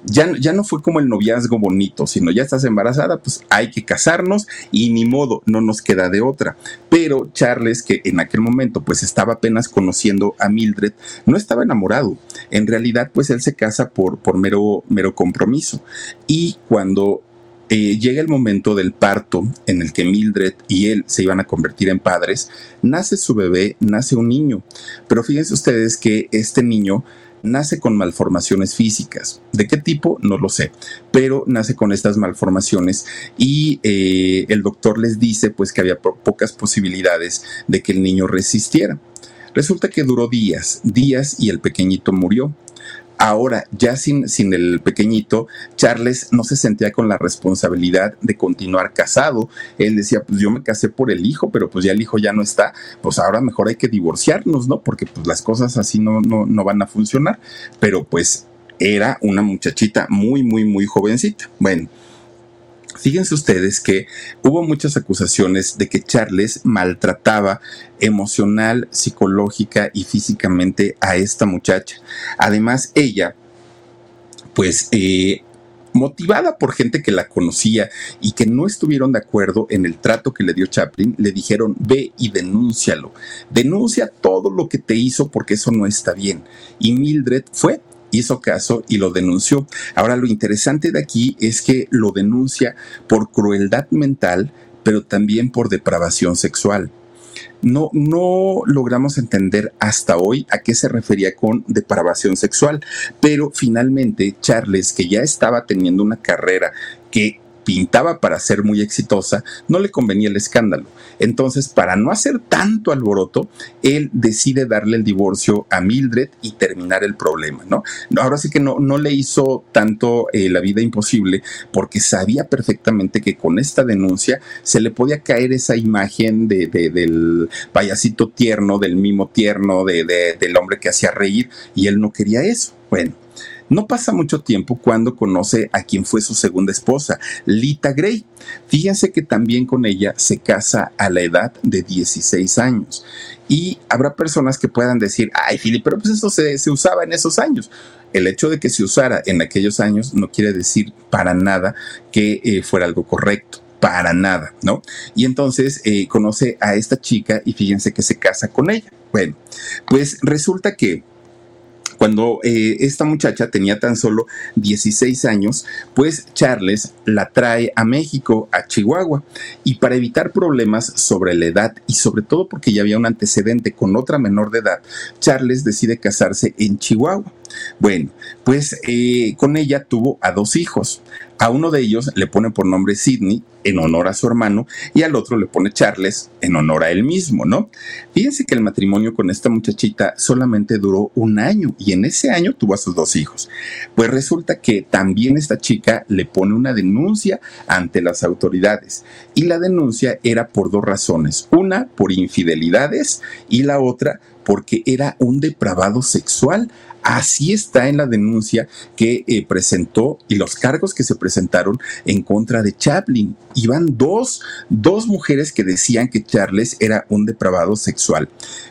ya, ya no fue como el noviazgo bonito, sino ya estás embarazada, pues hay que casarnos y ni modo, no nos queda de otra. Pero Charles, que en aquel momento pues estaba apenas conociendo a Mildred, no estaba enamorado. En realidad, pues él se casa por, por mero, mero compromiso. Y cuando eh, llega el momento del parto en el que Mildred y él se iban a convertir en padres, nace su bebé, nace un niño. Pero fíjense ustedes que este niño nace con malformaciones físicas. ¿De qué tipo? No lo sé, pero nace con estas malformaciones y eh, el doctor les dice pues que había pocas posibilidades de que el niño resistiera. Resulta que duró días, días y el pequeñito murió. Ahora, ya sin, sin el pequeñito, Charles no se sentía con la responsabilidad de continuar casado. Él decía, pues yo me casé por el hijo, pero pues ya el hijo ya no está, pues ahora mejor hay que divorciarnos, ¿no? Porque pues las cosas así no, no, no van a funcionar. Pero pues era una muchachita muy, muy, muy jovencita. Bueno, Fíjense ustedes que hubo muchas acusaciones de que Charles maltrataba emocional, psicológica y físicamente a esta muchacha. Además, ella, pues, eh, motivada por gente que la conocía y que no estuvieron de acuerdo en el trato que le dio Chaplin, le dijeron, ve y denúncialo. Denuncia todo lo que te hizo porque eso no está bien. Y Mildred fue hizo caso y lo denunció. Ahora lo interesante de aquí es que lo denuncia por crueldad mental, pero también por depravación sexual. No, no logramos entender hasta hoy a qué se refería con depravación sexual, pero finalmente Charles, que ya estaba teniendo una carrera que pintaba para ser muy exitosa, no le convenía el escándalo. Entonces, para no hacer tanto alboroto, él decide darle el divorcio a Mildred y terminar el problema, ¿no? Ahora sí que no, no le hizo tanto eh, la vida imposible porque sabía perfectamente que con esta denuncia se le podía caer esa imagen de, del payasito tierno, del mimo tierno, de, del hombre que hacía reír y él no quería eso. Bueno, no pasa mucho tiempo cuando conoce a quien fue su segunda esposa, Lita Gray. Fíjense que también con ella se casa a la edad de 16 años. Y habrá personas que puedan decir, ay, Philip, pero pues eso se, usaba en esos años el hecho de que se usara en aquellos años no quiere decir para nada que eh, fuera algo correcto. Para nada, ¿no? Y entonces eh, conoce a esta chica y fíjense que se casa con ella. Bueno, pues resulta que cuando eh, esta muchacha tenía tan solo 16 años, pues Charles la trae a México, a Chihuahua, y para evitar problemas sobre la edad y sobre todo porque ya había un antecedente con otra menor de edad, Charles decide casarse en Chihuahua. Bueno, pues eh, con ella tuvo a dos hijos. A uno de ellos le pone por nombre Sidney en honor a su hermano y al otro le pone Charles en honor a él mismo, ¿no? Fíjense que el matrimonio con esta muchachita solamente duró un año y en ese año tuvo a sus dos hijos. Pues resulta que también esta chica le pone una denuncia ante las autoridades y la denuncia era por dos razones. Una, por infidelidades y la otra porque era un depravado sexual. Así está en la denuncia que eh, presentó y los cargos que se presentaron en contra de Chaplin. Iban dos, dos mujeres que decían que Charles era un depravado sexual.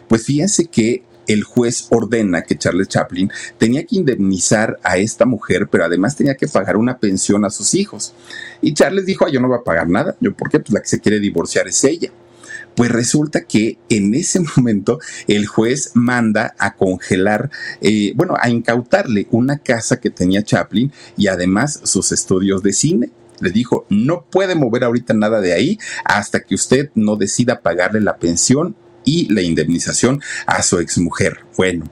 Pues fíjense que el juez ordena que Charles Chaplin tenía que indemnizar a esta mujer, pero además tenía que pagar una pensión a sus hijos. Y Charles dijo, yo no voy a pagar nada. Yo, ¿por qué? Pues la que se quiere divorciar es ella. Pues resulta que en ese momento el juez manda a congelar, eh, bueno, a incautarle una casa que tenía Chaplin y además sus estudios de cine le dijo, no puede mover ahorita nada de ahí hasta que usted no decida pagarle la pensión y la indemnización a su exmujer. Bueno,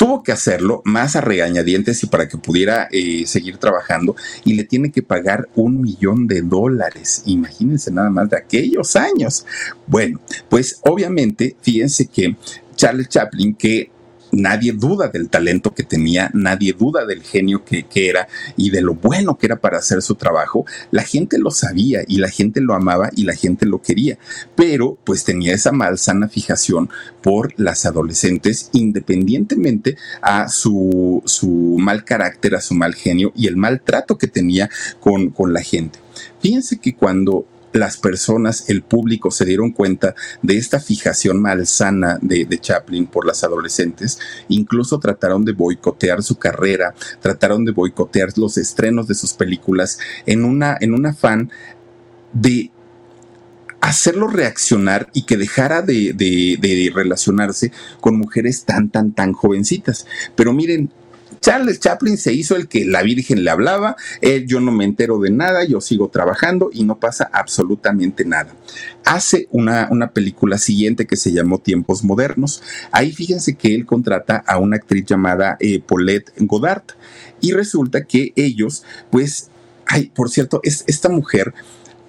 tuvo que hacerlo más a regañadientes y para que pudiera eh, seguir trabajando y le tiene que pagar un millón de dólares. Imagínense nada más de aquellos años. Bueno, pues obviamente, fíjense que Charles Chaplin, que nadie duda del talento que tenía, nadie duda del genio que, era y de lo bueno que era para hacer su trabajo. La gente lo sabía y la gente lo amaba y la gente lo quería, pero pues tenía esa malsana fijación por las adolescentes independientemente a su, su mal carácter, a su mal genio y el maltrato que tenía con, con la gente. Fíjense que cuando las personas, el público se dieron cuenta de esta fijación malsana de, de, Chaplin por las adolescentes, incluso trataron de boicotear su carrera, trataron de boicotear los estrenos de sus películas en una en un afán de hacerlo reaccionar y que dejara de, de, de, relacionarse con mujeres tan, tan, tan jovencitas. Pero miren, Charles Chaplin se hizo el que la Virgen le hablaba, eh, yo no me entero de nada, yo sigo trabajando y no pasa absolutamente nada. Hace una, una película siguiente que se llamó Tiempos Modernos. Ahí fíjense que él contrata a una actriz llamada eh, Paulette Godard y resulta que ellos, pues, ay, por cierto, es, esta mujer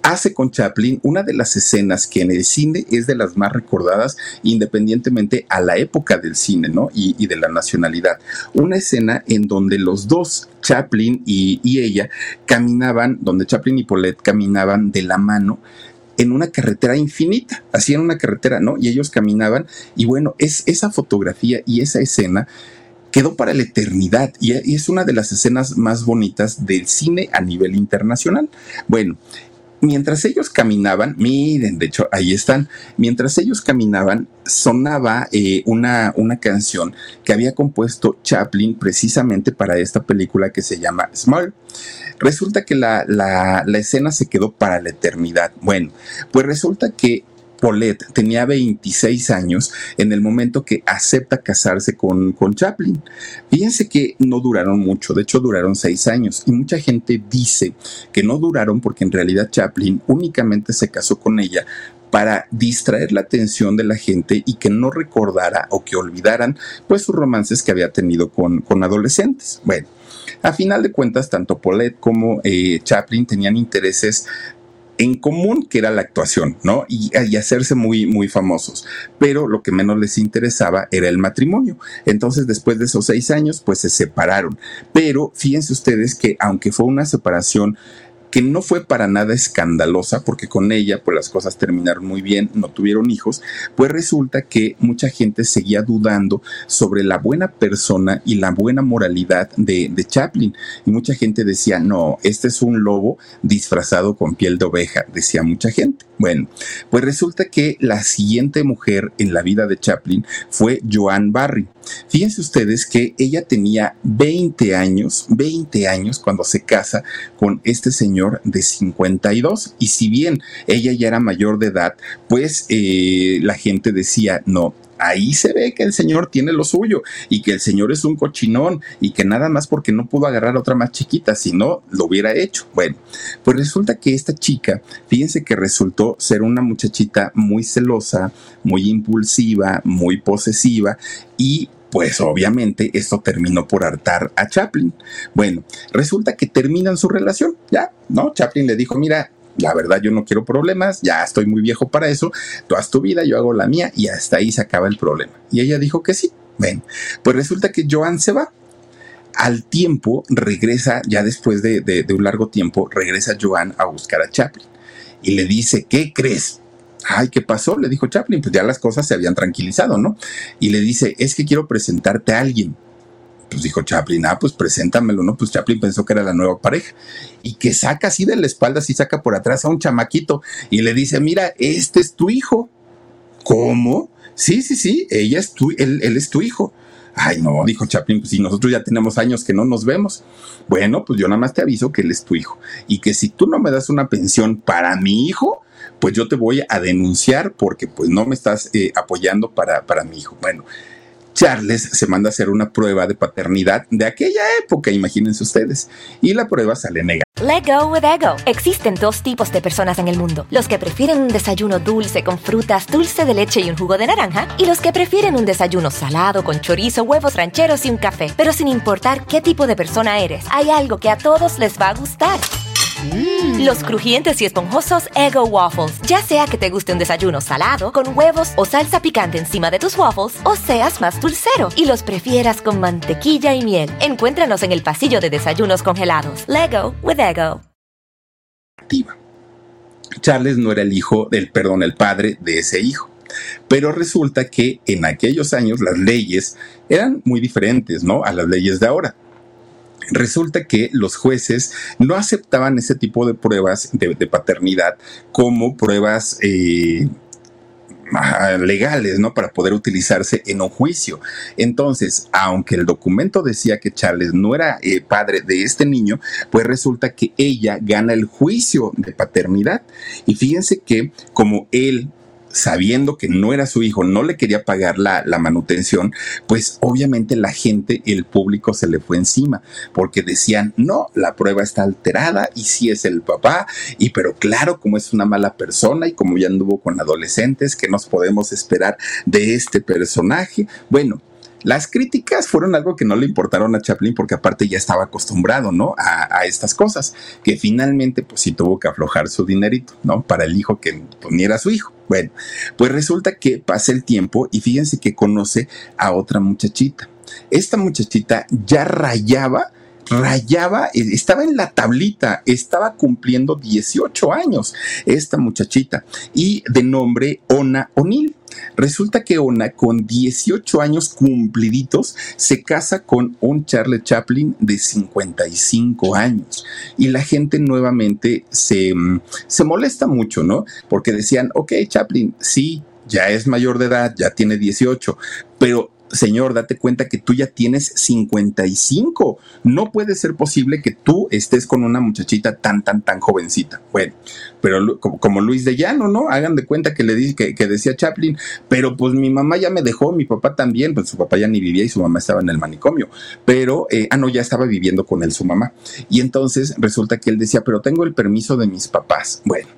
hace con Chaplin una de las escenas que en el cine es de las más recordadas independientemente a la época del cine, ¿no? Y, de la nacionalidad. Una escena en donde los dos, Chaplin y, ella, caminaban, donde Chaplin y Paulette caminaban de la mano en una carretera infinita, hacían una carretera, ¿no? Y ellos caminaban y bueno, es esa fotografía y esa escena quedó para la eternidad y es una de las escenas más bonitas del cine a nivel internacional. Bueno, mientras ellos caminaban, miren, de hecho ahí están, mientras ellos caminaban sonaba eh, una, una canción que había compuesto Chaplin precisamente para esta película que se llama Small. Resulta que la, la, la escena se quedó para la eternidad. Bueno, pues resulta que Paulette tenía 26 años en el momento que acepta casarse con, con Chaplin. Fíjense que no duraron mucho, de hecho duraron seis años y mucha gente dice que no duraron porque en realidad Chaplin únicamente se casó con ella para distraer la atención de la gente y que no recordara o que olvidaran pues sus romances que había tenido con, con adolescentes. Bueno, a final de cuentas, tanto Paulette como eh, Chaplin tenían intereses en común, que era la actuación, ¿no? Y, hacerse muy, muy famosos. Pero lo que menos les interesaba era el matrimonio. Entonces, después de esos seis años, pues se separaron. Pero fíjense ustedes que aunque fue una separación que no fue para nada escandalosa, porque con ella pues las cosas terminaron muy bien, no tuvieron hijos, pues resulta que mucha gente seguía dudando sobre la buena persona y la buena moralidad de, de Chaplin. Y mucha gente decía, no, este es un lobo disfrazado con piel de oveja, decía mucha gente. Bueno, pues resulta que la siguiente mujer en la vida de Chaplin fue Joan Barry. Fíjense ustedes que ella tenía 20 años, 20 años cuando se casa con este señor de 52. Y si bien ella ya era mayor de edad, pues eh, la gente decía, no, ahí se ve que el señor tiene lo suyo y que el señor es un cochinón y que nada más porque no pudo agarrar a otra más chiquita, si no, lo hubiera hecho. Bueno, pues resulta que esta chica, fíjense que resultó ser una muchachita muy celosa, muy impulsiva, muy posesiva y pues obviamente esto terminó por hartar a Chaplin. Bueno, resulta que terminan su relación, ya, ¿no? Chaplin le dijo, mira, la verdad yo no quiero problemas, ya estoy muy viejo para eso, tú haz tu vida, yo hago la mía y hasta ahí se acaba el problema. Y ella dijo que sí. Ven, pues resulta que Joan se va. Al tiempo regresa, ya después de, de, de un largo tiempo, regresa Joan a buscar a Chaplin y le dice, ¿qué crees? Ay, ¿qué pasó? Le dijo Chaplin, pues ya las cosas se habían tranquilizado, ¿no? Y le dice, es que quiero presentarte a alguien pues dijo Chaplin, ah, pues preséntamelo, ¿no? Pues Chaplin pensó que era la nueva pareja. Y que saca así de la espalda, así saca por atrás a un chamaquito y le dice, mira, este es tu hijo. ¿Cómo? Sí, sí, sí, ella es tu, él, él es tu hijo. Ay, no, dijo Chaplin, pues si nosotros ya tenemos años que no nos vemos. Bueno, pues yo nada más te aviso que él es tu hijo. Y que si tú no me das una pensión para mi hijo, pues yo te voy a denunciar porque pues no me estás eh, apoyando para, para mi hijo. Bueno, Charles se manda a hacer una prueba de paternidad de aquella época, imagínense ustedes, y la prueba sale negativa. Let go with ego. Existen dos tipos de personas en el mundo: los que prefieren un desayuno dulce con frutas, dulce de leche y un jugo de naranja, y los que prefieren un desayuno salado con chorizo, huevos rancheros y un café. Pero sin importar qué tipo de persona eres, hay algo que a todos les va a gustar. Mm. Los crujientes y esponjosos Ego Waffles. Ya sea que te guste un desayuno salado, con huevos o salsa picante encima de tus waffles, o seas más dulcero y los prefieras con mantequilla y miel. Encuéntranos en el pasillo de desayunos congelados. Lego with Ego. Charles no era el hijo del, perdón, el padre de ese hijo. Pero resulta que en aquellos años las leyes eran muy diferentes, ¿no? A las leyes de ahora resulta que los jueces no aceptaban ese tipo de pruebas de, paternidad como pruebas eh, legales, ¿no? Para poder utilizarse en un juicio. Entonces, aunque el documento decía que Charles no era eh, padre de este niño, pues resulta que ella gana el juicio de paternidad. Y fíjense que como él sabiendo que no era su hijo, no le quería pagar la, la, manutención, pues obviamente la gente, el público se le fue encima, porque decían, no, la prueba está alterada y sí es el papá, y pero claro, como es una mala persona y como ya anduvo con adolescentes, ¿qué nos podemos esperar de este personaje? Bueno, las críticas fueron algo que no le importaron a Chaplin porque aparte ya estaba acostumbrado, ¿no? A, estas cosas, que finalmente pues sí tuvo que aflojar su dinerito, ¿no? Para el hijo que pues, ni era su hijo. Bueno, pues resulta que pasa el tiempo y fíjense que conoce a otra muchachita. Esta muchachita ya rayaba rayaba, eh, estaba en la tablita, estaba cumpliendo 18 años esta muchachita y de nombre Ona O'Neill. Resulta que Ona, con 18 años cumpliditos, se casa con un Charlie Chaplin de 55 años. Y la gente nuevamente se, mm, se molesta mucho, ¿no? Porque decían, ok, Chaplin, sí, ya es mayor de edad, ya tiene 18, pero señor, date cuenta que tú ya tienes 55. No puede ser posible que tú estés con una muchachita tan, tan, tan jovencita. Bueno, pero como, Luis de Llano, ¿no? Hagan de cuenta que le dije que, decía Chaplin, pero pues mi mamá ya me dejó, mi papá también, pues su papá ya ni vivía y su mamá estaba en el manicomio, pero, eh, ah, no, ya estaba viviendo con él su mamá. Y entonces resulta que él decía, pero tengo el permiso de mis papás. Bueno,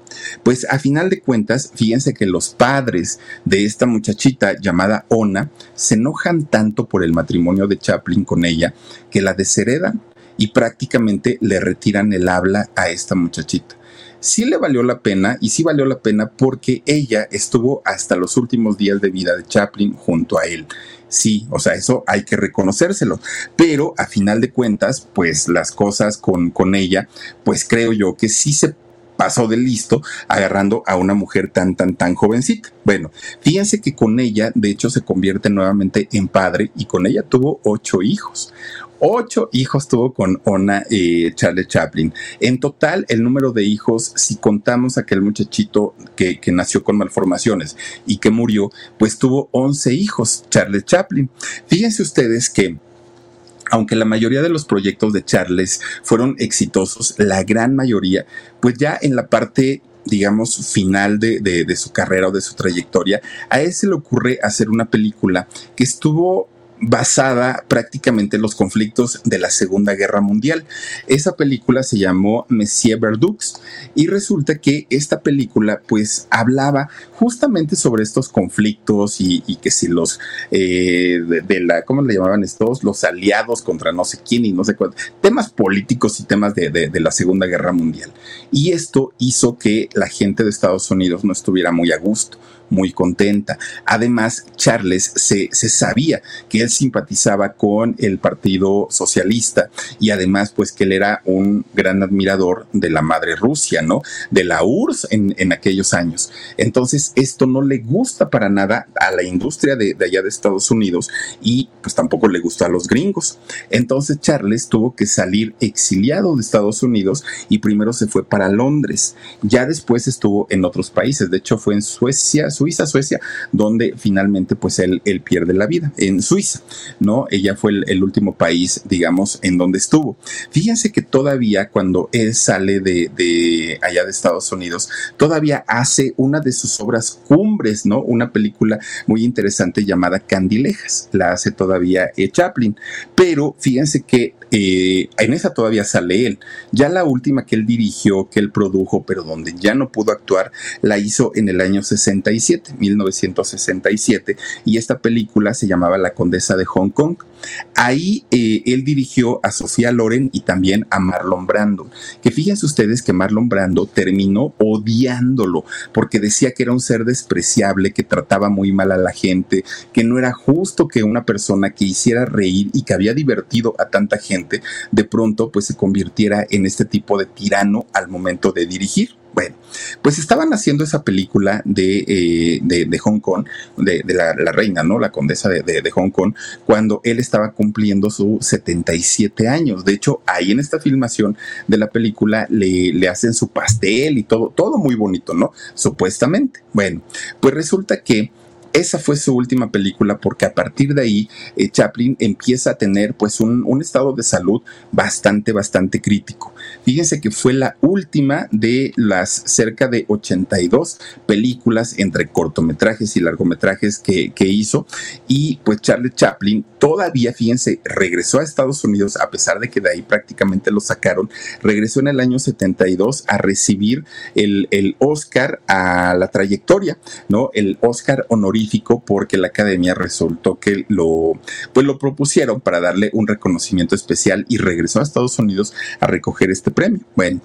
pues a final de cuentas, fíjense que los padres de esta muchachita llamada Ona se enojan tanto por el matrimonio de Chaplin con ella que la desheredan y prácticamente le retiran el habla a esta muchachita sí le valió la pena y sí valió la pena porque ella estuvo hasta los últimos días de vida de Chaplin junto a él. Sí, o sea, eso hay que reconocérselo. Pero a final de cuentas, pues las cosas con, con ella, pues creo yo que sí se pasó de listo agarrando a una mujer tan, tan, tan jovencita. Bueno, fíjense que con ella, de hecho, se convierte nuevamente en padre y con ella tuvo ocho hijos. Ocho hijos tuvo con Ona eh, Charlie Chaplin. En total, el número de hijos, si contamos aquel muchachito que, que nació con malformaciones y que murió, pues tuvo once hijos, Charlie Chaplin. Fíjense ustedes que aunque la mayoría de los proyectos de Charles fueron exitosos, la gran mayoría, pues ya en la parte digamos, final de, de, su carrera o de su trayectoria, a él se le ocurre hacer una película que estuvo basada prácticamente en los conflictos de la Segunda Guerra Mundial. Esa película se llamó Monsieur Verdux y resulta que esta película pues hablaba justamente sobre estos conflictos y, que si los eh, de, la, ¿cómo le llamaban estos? Los aliados contra no sé quién y no sé cuánto, temas políticos y temas de, de la Segunda Guerra Mundial. Y esto hizo que la gente de Estados Unidos no estuviera muy a gusto muy contenta. Además, Charles se, se, sabía que él simpatizaba con el Partido Socialista y además, pues que él era un gran admirador de la madre Rusia, ¿no? De la URSS en, en aquellos años. Entonces, esto no le gusta para nada a la industria de, de allá de Estados Unidos y pues tampoco le gusta a los gringos. Entonces, Charles tuvo que salir exiliado de Estados Unidos y primero se fue para Londres. Ya después estuvo en otros países, de hecho fue en Suecia, Suiza, Suecia, donde finalmente pues él, pierde la vida, en Suiza, ¿no? Ella fue el, último país, digamos, en donde estuvo. Fíjense que todavía cuando él sale de, de allá de Estados Unidos, todavía hace una de sus obras cumbres, ¿no? Una película muy interesante llamada Candilejas, la hace todavía eh, Chaplin, pero fíjense que eh, en esa todavía sale él. Ya la última que él dirigió, que él produjo, pero donde ya no pudo actuar, la hizo en el año 67, 1967, y esta película se llamaba La Condesa de Hong Kong. Ahí eh, él dirigió a Sofía Loren y también a Marlon Brando, que fíjense ustedes que Marlon Brando terminó odiándolo porque decía que era un ser despreciable, que trataba muy mal a la gente, que no era justo que una persona que hiciera reír y que había divertido a tanta gente de pronto pues se convirtiera en este tipo de tirano al momento de dirigir. Bueno, pues estaban haciendo esa película de, eh, de, Hong Kong, de, la, reina, ¿no? La condesa de, Hong Kong, cuando él estaba cumpliendo sus 77 años. De hecho, ahí en esta filmación de la película le, le hacen su pastel y todo, todo muy bonito, ¿no? Supuestamente. Bueno, pues resulta que esa fue su última película porque a partir de ahí eh, Chaplin empieza a tener pues un, un, estado de salud bastante, bastante crítico. Fíjense que fue la última de las cerca de 82 películas entre cortometrajes y largometrajes que, que hizo y pues Charlie Chaplin todavía, fíjense, regresó a Estados Unidos a pesar de que de ahí prácticamente lo sacaron, regresó en el año 72 a recibir el, el Oscar a la trayectoria, ¿no? El Oscar honorífico porque la academia resultó que lo, pues lo propusieron para darle un reconocimiento especial y regresó a Estados Unidos a recoger este premio. Bueno,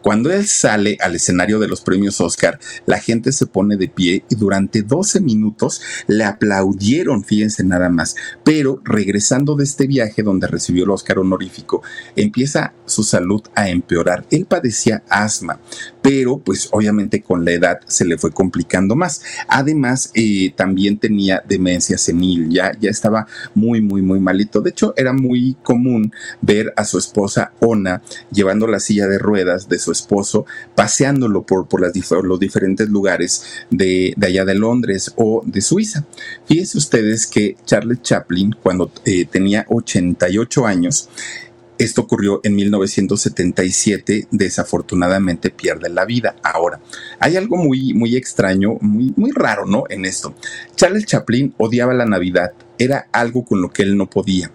Cuando él sale al escenario de los premios Oscar, la gente se pone de pie y durante 12 minutos le aplaudieron, fíjense nada más. Pero regresando de este viaje donde recibió el Oscar honorífico, empieza su salud a empeorar. Él padecía asma, pero pues obviamente con la edad se le fue complicando más. Además, eh, también tenía demencia senil, ya, ya estaba muy, muy, muy malito. De hecho, era muy común ver a su esposa Ona llevando la silla de ruedas de su esposo, paseándolo por, por las, los diferentes lugares de, allá de Londres o de Suiza. Fíjense ustedes que Charles Chaplin, cuando eh, tenía 88 años, esto ocurrió en 1977, desafortunadamente pierde la vida. Ahora, hay algo muy, muy extraño, muy, muy raro, ¿no? En esto. Charles Chaplin odiaba la Navidad, era algo con lo que él no podía.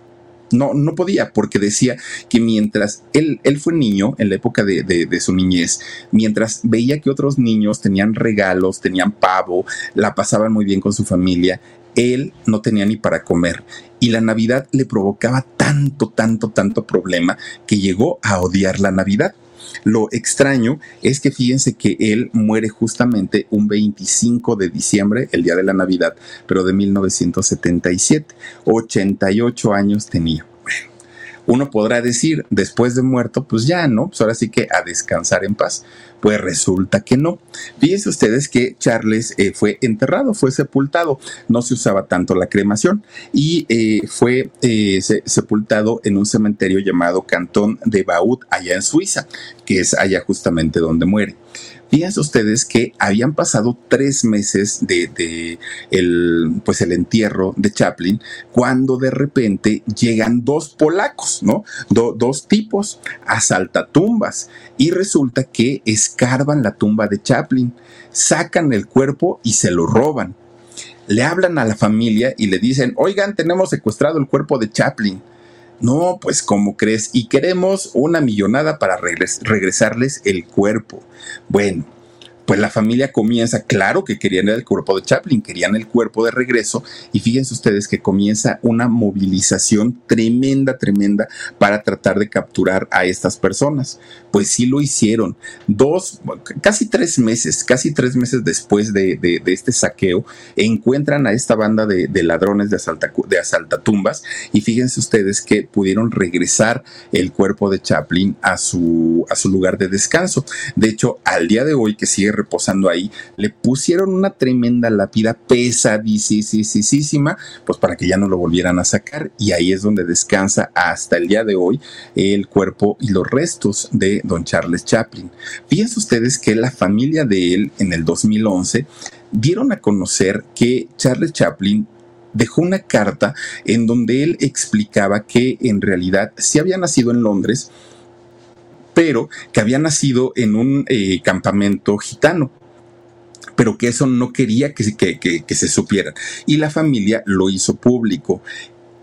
No, no podía, porque decía que mientras él, él fue niño, en la época de, de, su niñez, mientras veía que otros niños tenían regalos, tenían pavo, la pasaban muy bien con su familia, él no tenía ni para comer y la Navidad le provocaba tanto, tanto, tanto problema que llegó a odiar la Navidad. Lo extraño es que fíjense que él muere justamente un 25 de diciembre, el día de la Navidad, pero de 1977. 88 años tenía. Uno podrá decir, después de muerto, pues ya, ¿no? Pues ahora sí que a descansar en paz. Pues resulta que no. Fíjense ustedes que Charles eh, fue enterrado, fue sepultado. No se usaba tanto la cremación y eh, fue eh, sepultado en un cementerio llamado Cantón de Baud, allá en Suiza, que es allá justamente donde muere. Fíjense ustedes que habían pasado tres meses de, el, pues el entierro de Chaplin cuando de repente llegan dos polacos, ¿no? dos tipos a saltatumbas y resulta que escarban la tumba de Chaplin, sacan el cuerpo y se lo roban. Le hablan a la familia y le dicen, oigan, tenemos secuestrado el cuerpo de Chaplin. No, pues ¿cómo crees? Y queremos una millonada para regresarles el cuerpo. Bueno, pues la familia comienza, claro que querían el cuerpo de Chaplin, querían el cuerpo de regreso y fíjense ustedes que comienza una movilización tremenda, tremenda para tratar de capturar a estas personas. Pues sí lo hicieron. Dos, casi tres meses, casi tres meses después de, este saqueo, encuentran a esta banda de, ladrones de, asalta, de asaltatumbas y fíjense ustedes que pudieron regresar el cuerpo de Chaplin a su, a su lugar de descanso. De hecho, al día de hoy que sigue reposando ahí, le pusieron una tremenda lápida pesadísima, pues para que ya no lo volvieran a sacar y ahí es donde descansa hasta el día de hoy el cuerpo y los restos de don Charles Chaplin. Fíjense ustedes que la familia de él en el 2011 dieron a conocer que Charles Chaplin dejó una carta en donde él explicaba que en realidad si había nacido en Londres, pero que había nacido en un eh, campamento gitano pero que eso no quería que, que, que, se supiera. Y la familia lo hizo público.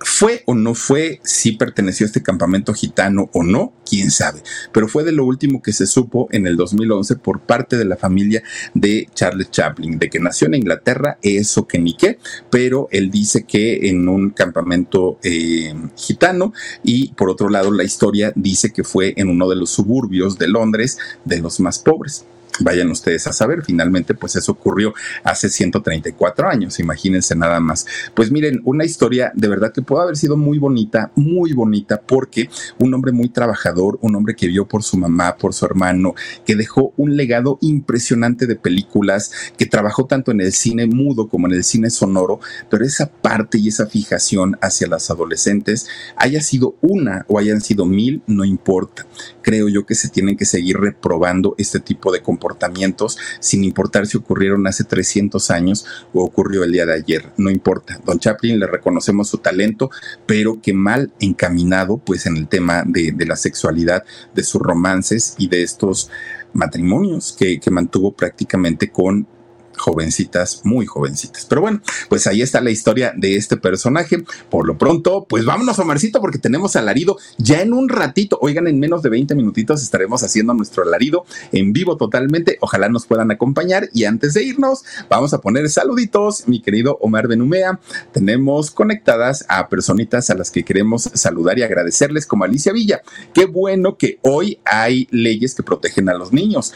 ¿Fue o no fue si perteneció a este campamento gitano o no? Quién sabe. Pero fue de lo último que se supo en el 2011 por parte de la familia de Charles Chaplin, de que nació en Inglaterra, eso que ni qué, pero él dice que en un campamento eh, gitano y por otro lado la historia dice que fue en uno de los suburbios de Londres de los más pobres. Vayan ustedes a saber, finalmente pues eso ocurrió hace 134 años, imagínense nada más. Pues miren, una historia de verdad que puede haber sido muy bonita, muy bonita, porque un hombre muy trabajador, un hombre que vio por su mamá, por su hermano, que dejó un legado impresionante de películas, que trabajó tanto en el cine mudo como en el cine sonoro, pero esa parte y esa fijación hacia las adolescentes, haya sido una o hayan sido mil, no importa. Creo yo que se tienen que seguir reprobando este tipo de comportamientos comportamientos, sin importar si ocurrieron hace 300 años o ocurrió el día de ayer, no importa. Don Chaplin le reconocemos su talento, pero que mal encaminado pues en el tema de, la sexualidad, de sus romances y de estos matrimonios que, que mantuvo prácticamente con jovencitas, muy jovencitas. Pero bueno, pues ahí está la historia de este personaje. Por lo pronto, pues vámonos, Omarcito, porque tenemos alarido ya en un ratito. Oigan, en menos de 20 minutitos estaremos haciendo nuestro alarido en vivo totalmente. Ojalá nos puedan acompañar. Y antes de irnos, vamos a poner saluditos, mi querido Omar Benumea. Tenemos conectadas a personitas a las que queremos saludar y agradecerles, como Alicia Villa. Qué bueno que hoy hay leyes que protegen a los niños.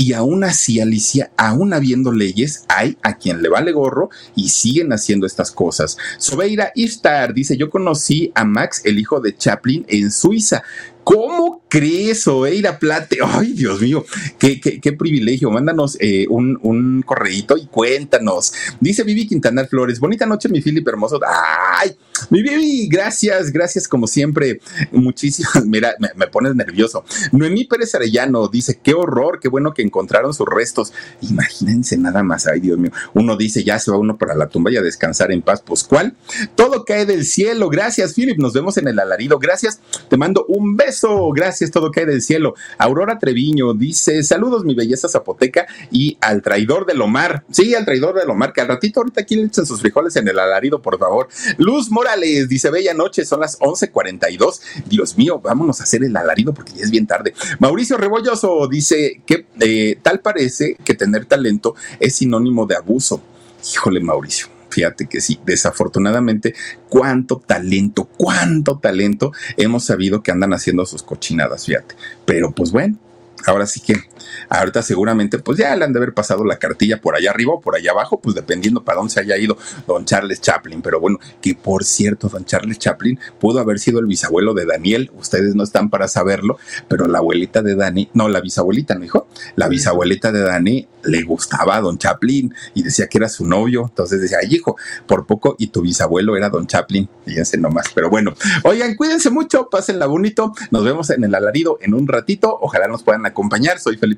Y aún así, Alicia, aún habiendo leyes, hay a quien le vale gorro y siguen haciendo estas cosas. Sobeira Ishtar dice, yo conocí a Max, el hijo de Chaplin, en Suiza. ¿Cómo crees, Oeira Plate? Ay, Dios mío, qué, qué, privilegio. Mándanos eh, un, un correíto y cuéntanos. Dice Vivi Quintanar Flores, bonita noche, mi Filip hermoso. Ay, mi Vivi, gracias, gracias como siempre. Muchísimas, mira, me, pones nervioso. Noemí Pérez Arellano dice, qué horror, qué bueno que encontraron sus restos. Imagínense nada más, ay, Dios mío. Uno dice, ya se va uno para la tumba y a descansar en paz. Pues, ¿cuál? Todo cae del cielo. Gracias, Filip. Nos vemos en el alarido. Gracias. Te mando un beso gracias, todo cae del cielo. Aurora Treviño dice, saludos mi belleza zapoteca y al traidor del Omar. Sí, al traidor del Omar, que al ratito ahorita aquí le echan sus frijoles en el alarido, por favor. Luz Morales dice, bella noche, son las 11.42. Dios mío, vámonos a hacer el alarido porque ya es bien tarde. Mauricio Rebolloso dice que eh, tal parece que tener talento es sinónimo de abuso. Híjole, Mauricio Fíjate que sí, desafortunadamente, cuánto talento, cuánto talento hemos sabido que andan haciendo sus cochinadas, fíjate. Pero pues bueno, ahora sí que ahorita seguramente pues ya le han de haber pasado la cartilla por allá arriba o por allá abajo, pues dependiendo para dónde se haya ido don Charles Chaplin. Pero bueno, que por cierto, don Charles Chaplin pudo haber sido el bisabuelo de Daniel, ustedes no están para saberlo, pero la abuelita de Dani, no, la bisabuelita, ¿no hijo? La bisabuelita de Dani le gustaba a don Chaplin y decía que era su novio, entonces decía, ay hijo, por poco y tu bisabuelo era don Chaplin, fíjense nomás, pero bueno, oigan, cuídense mucho, pásenla bonito, nos vemos en el alarido en un ratito, ojalá nos puedan acompañar. Soy Felipe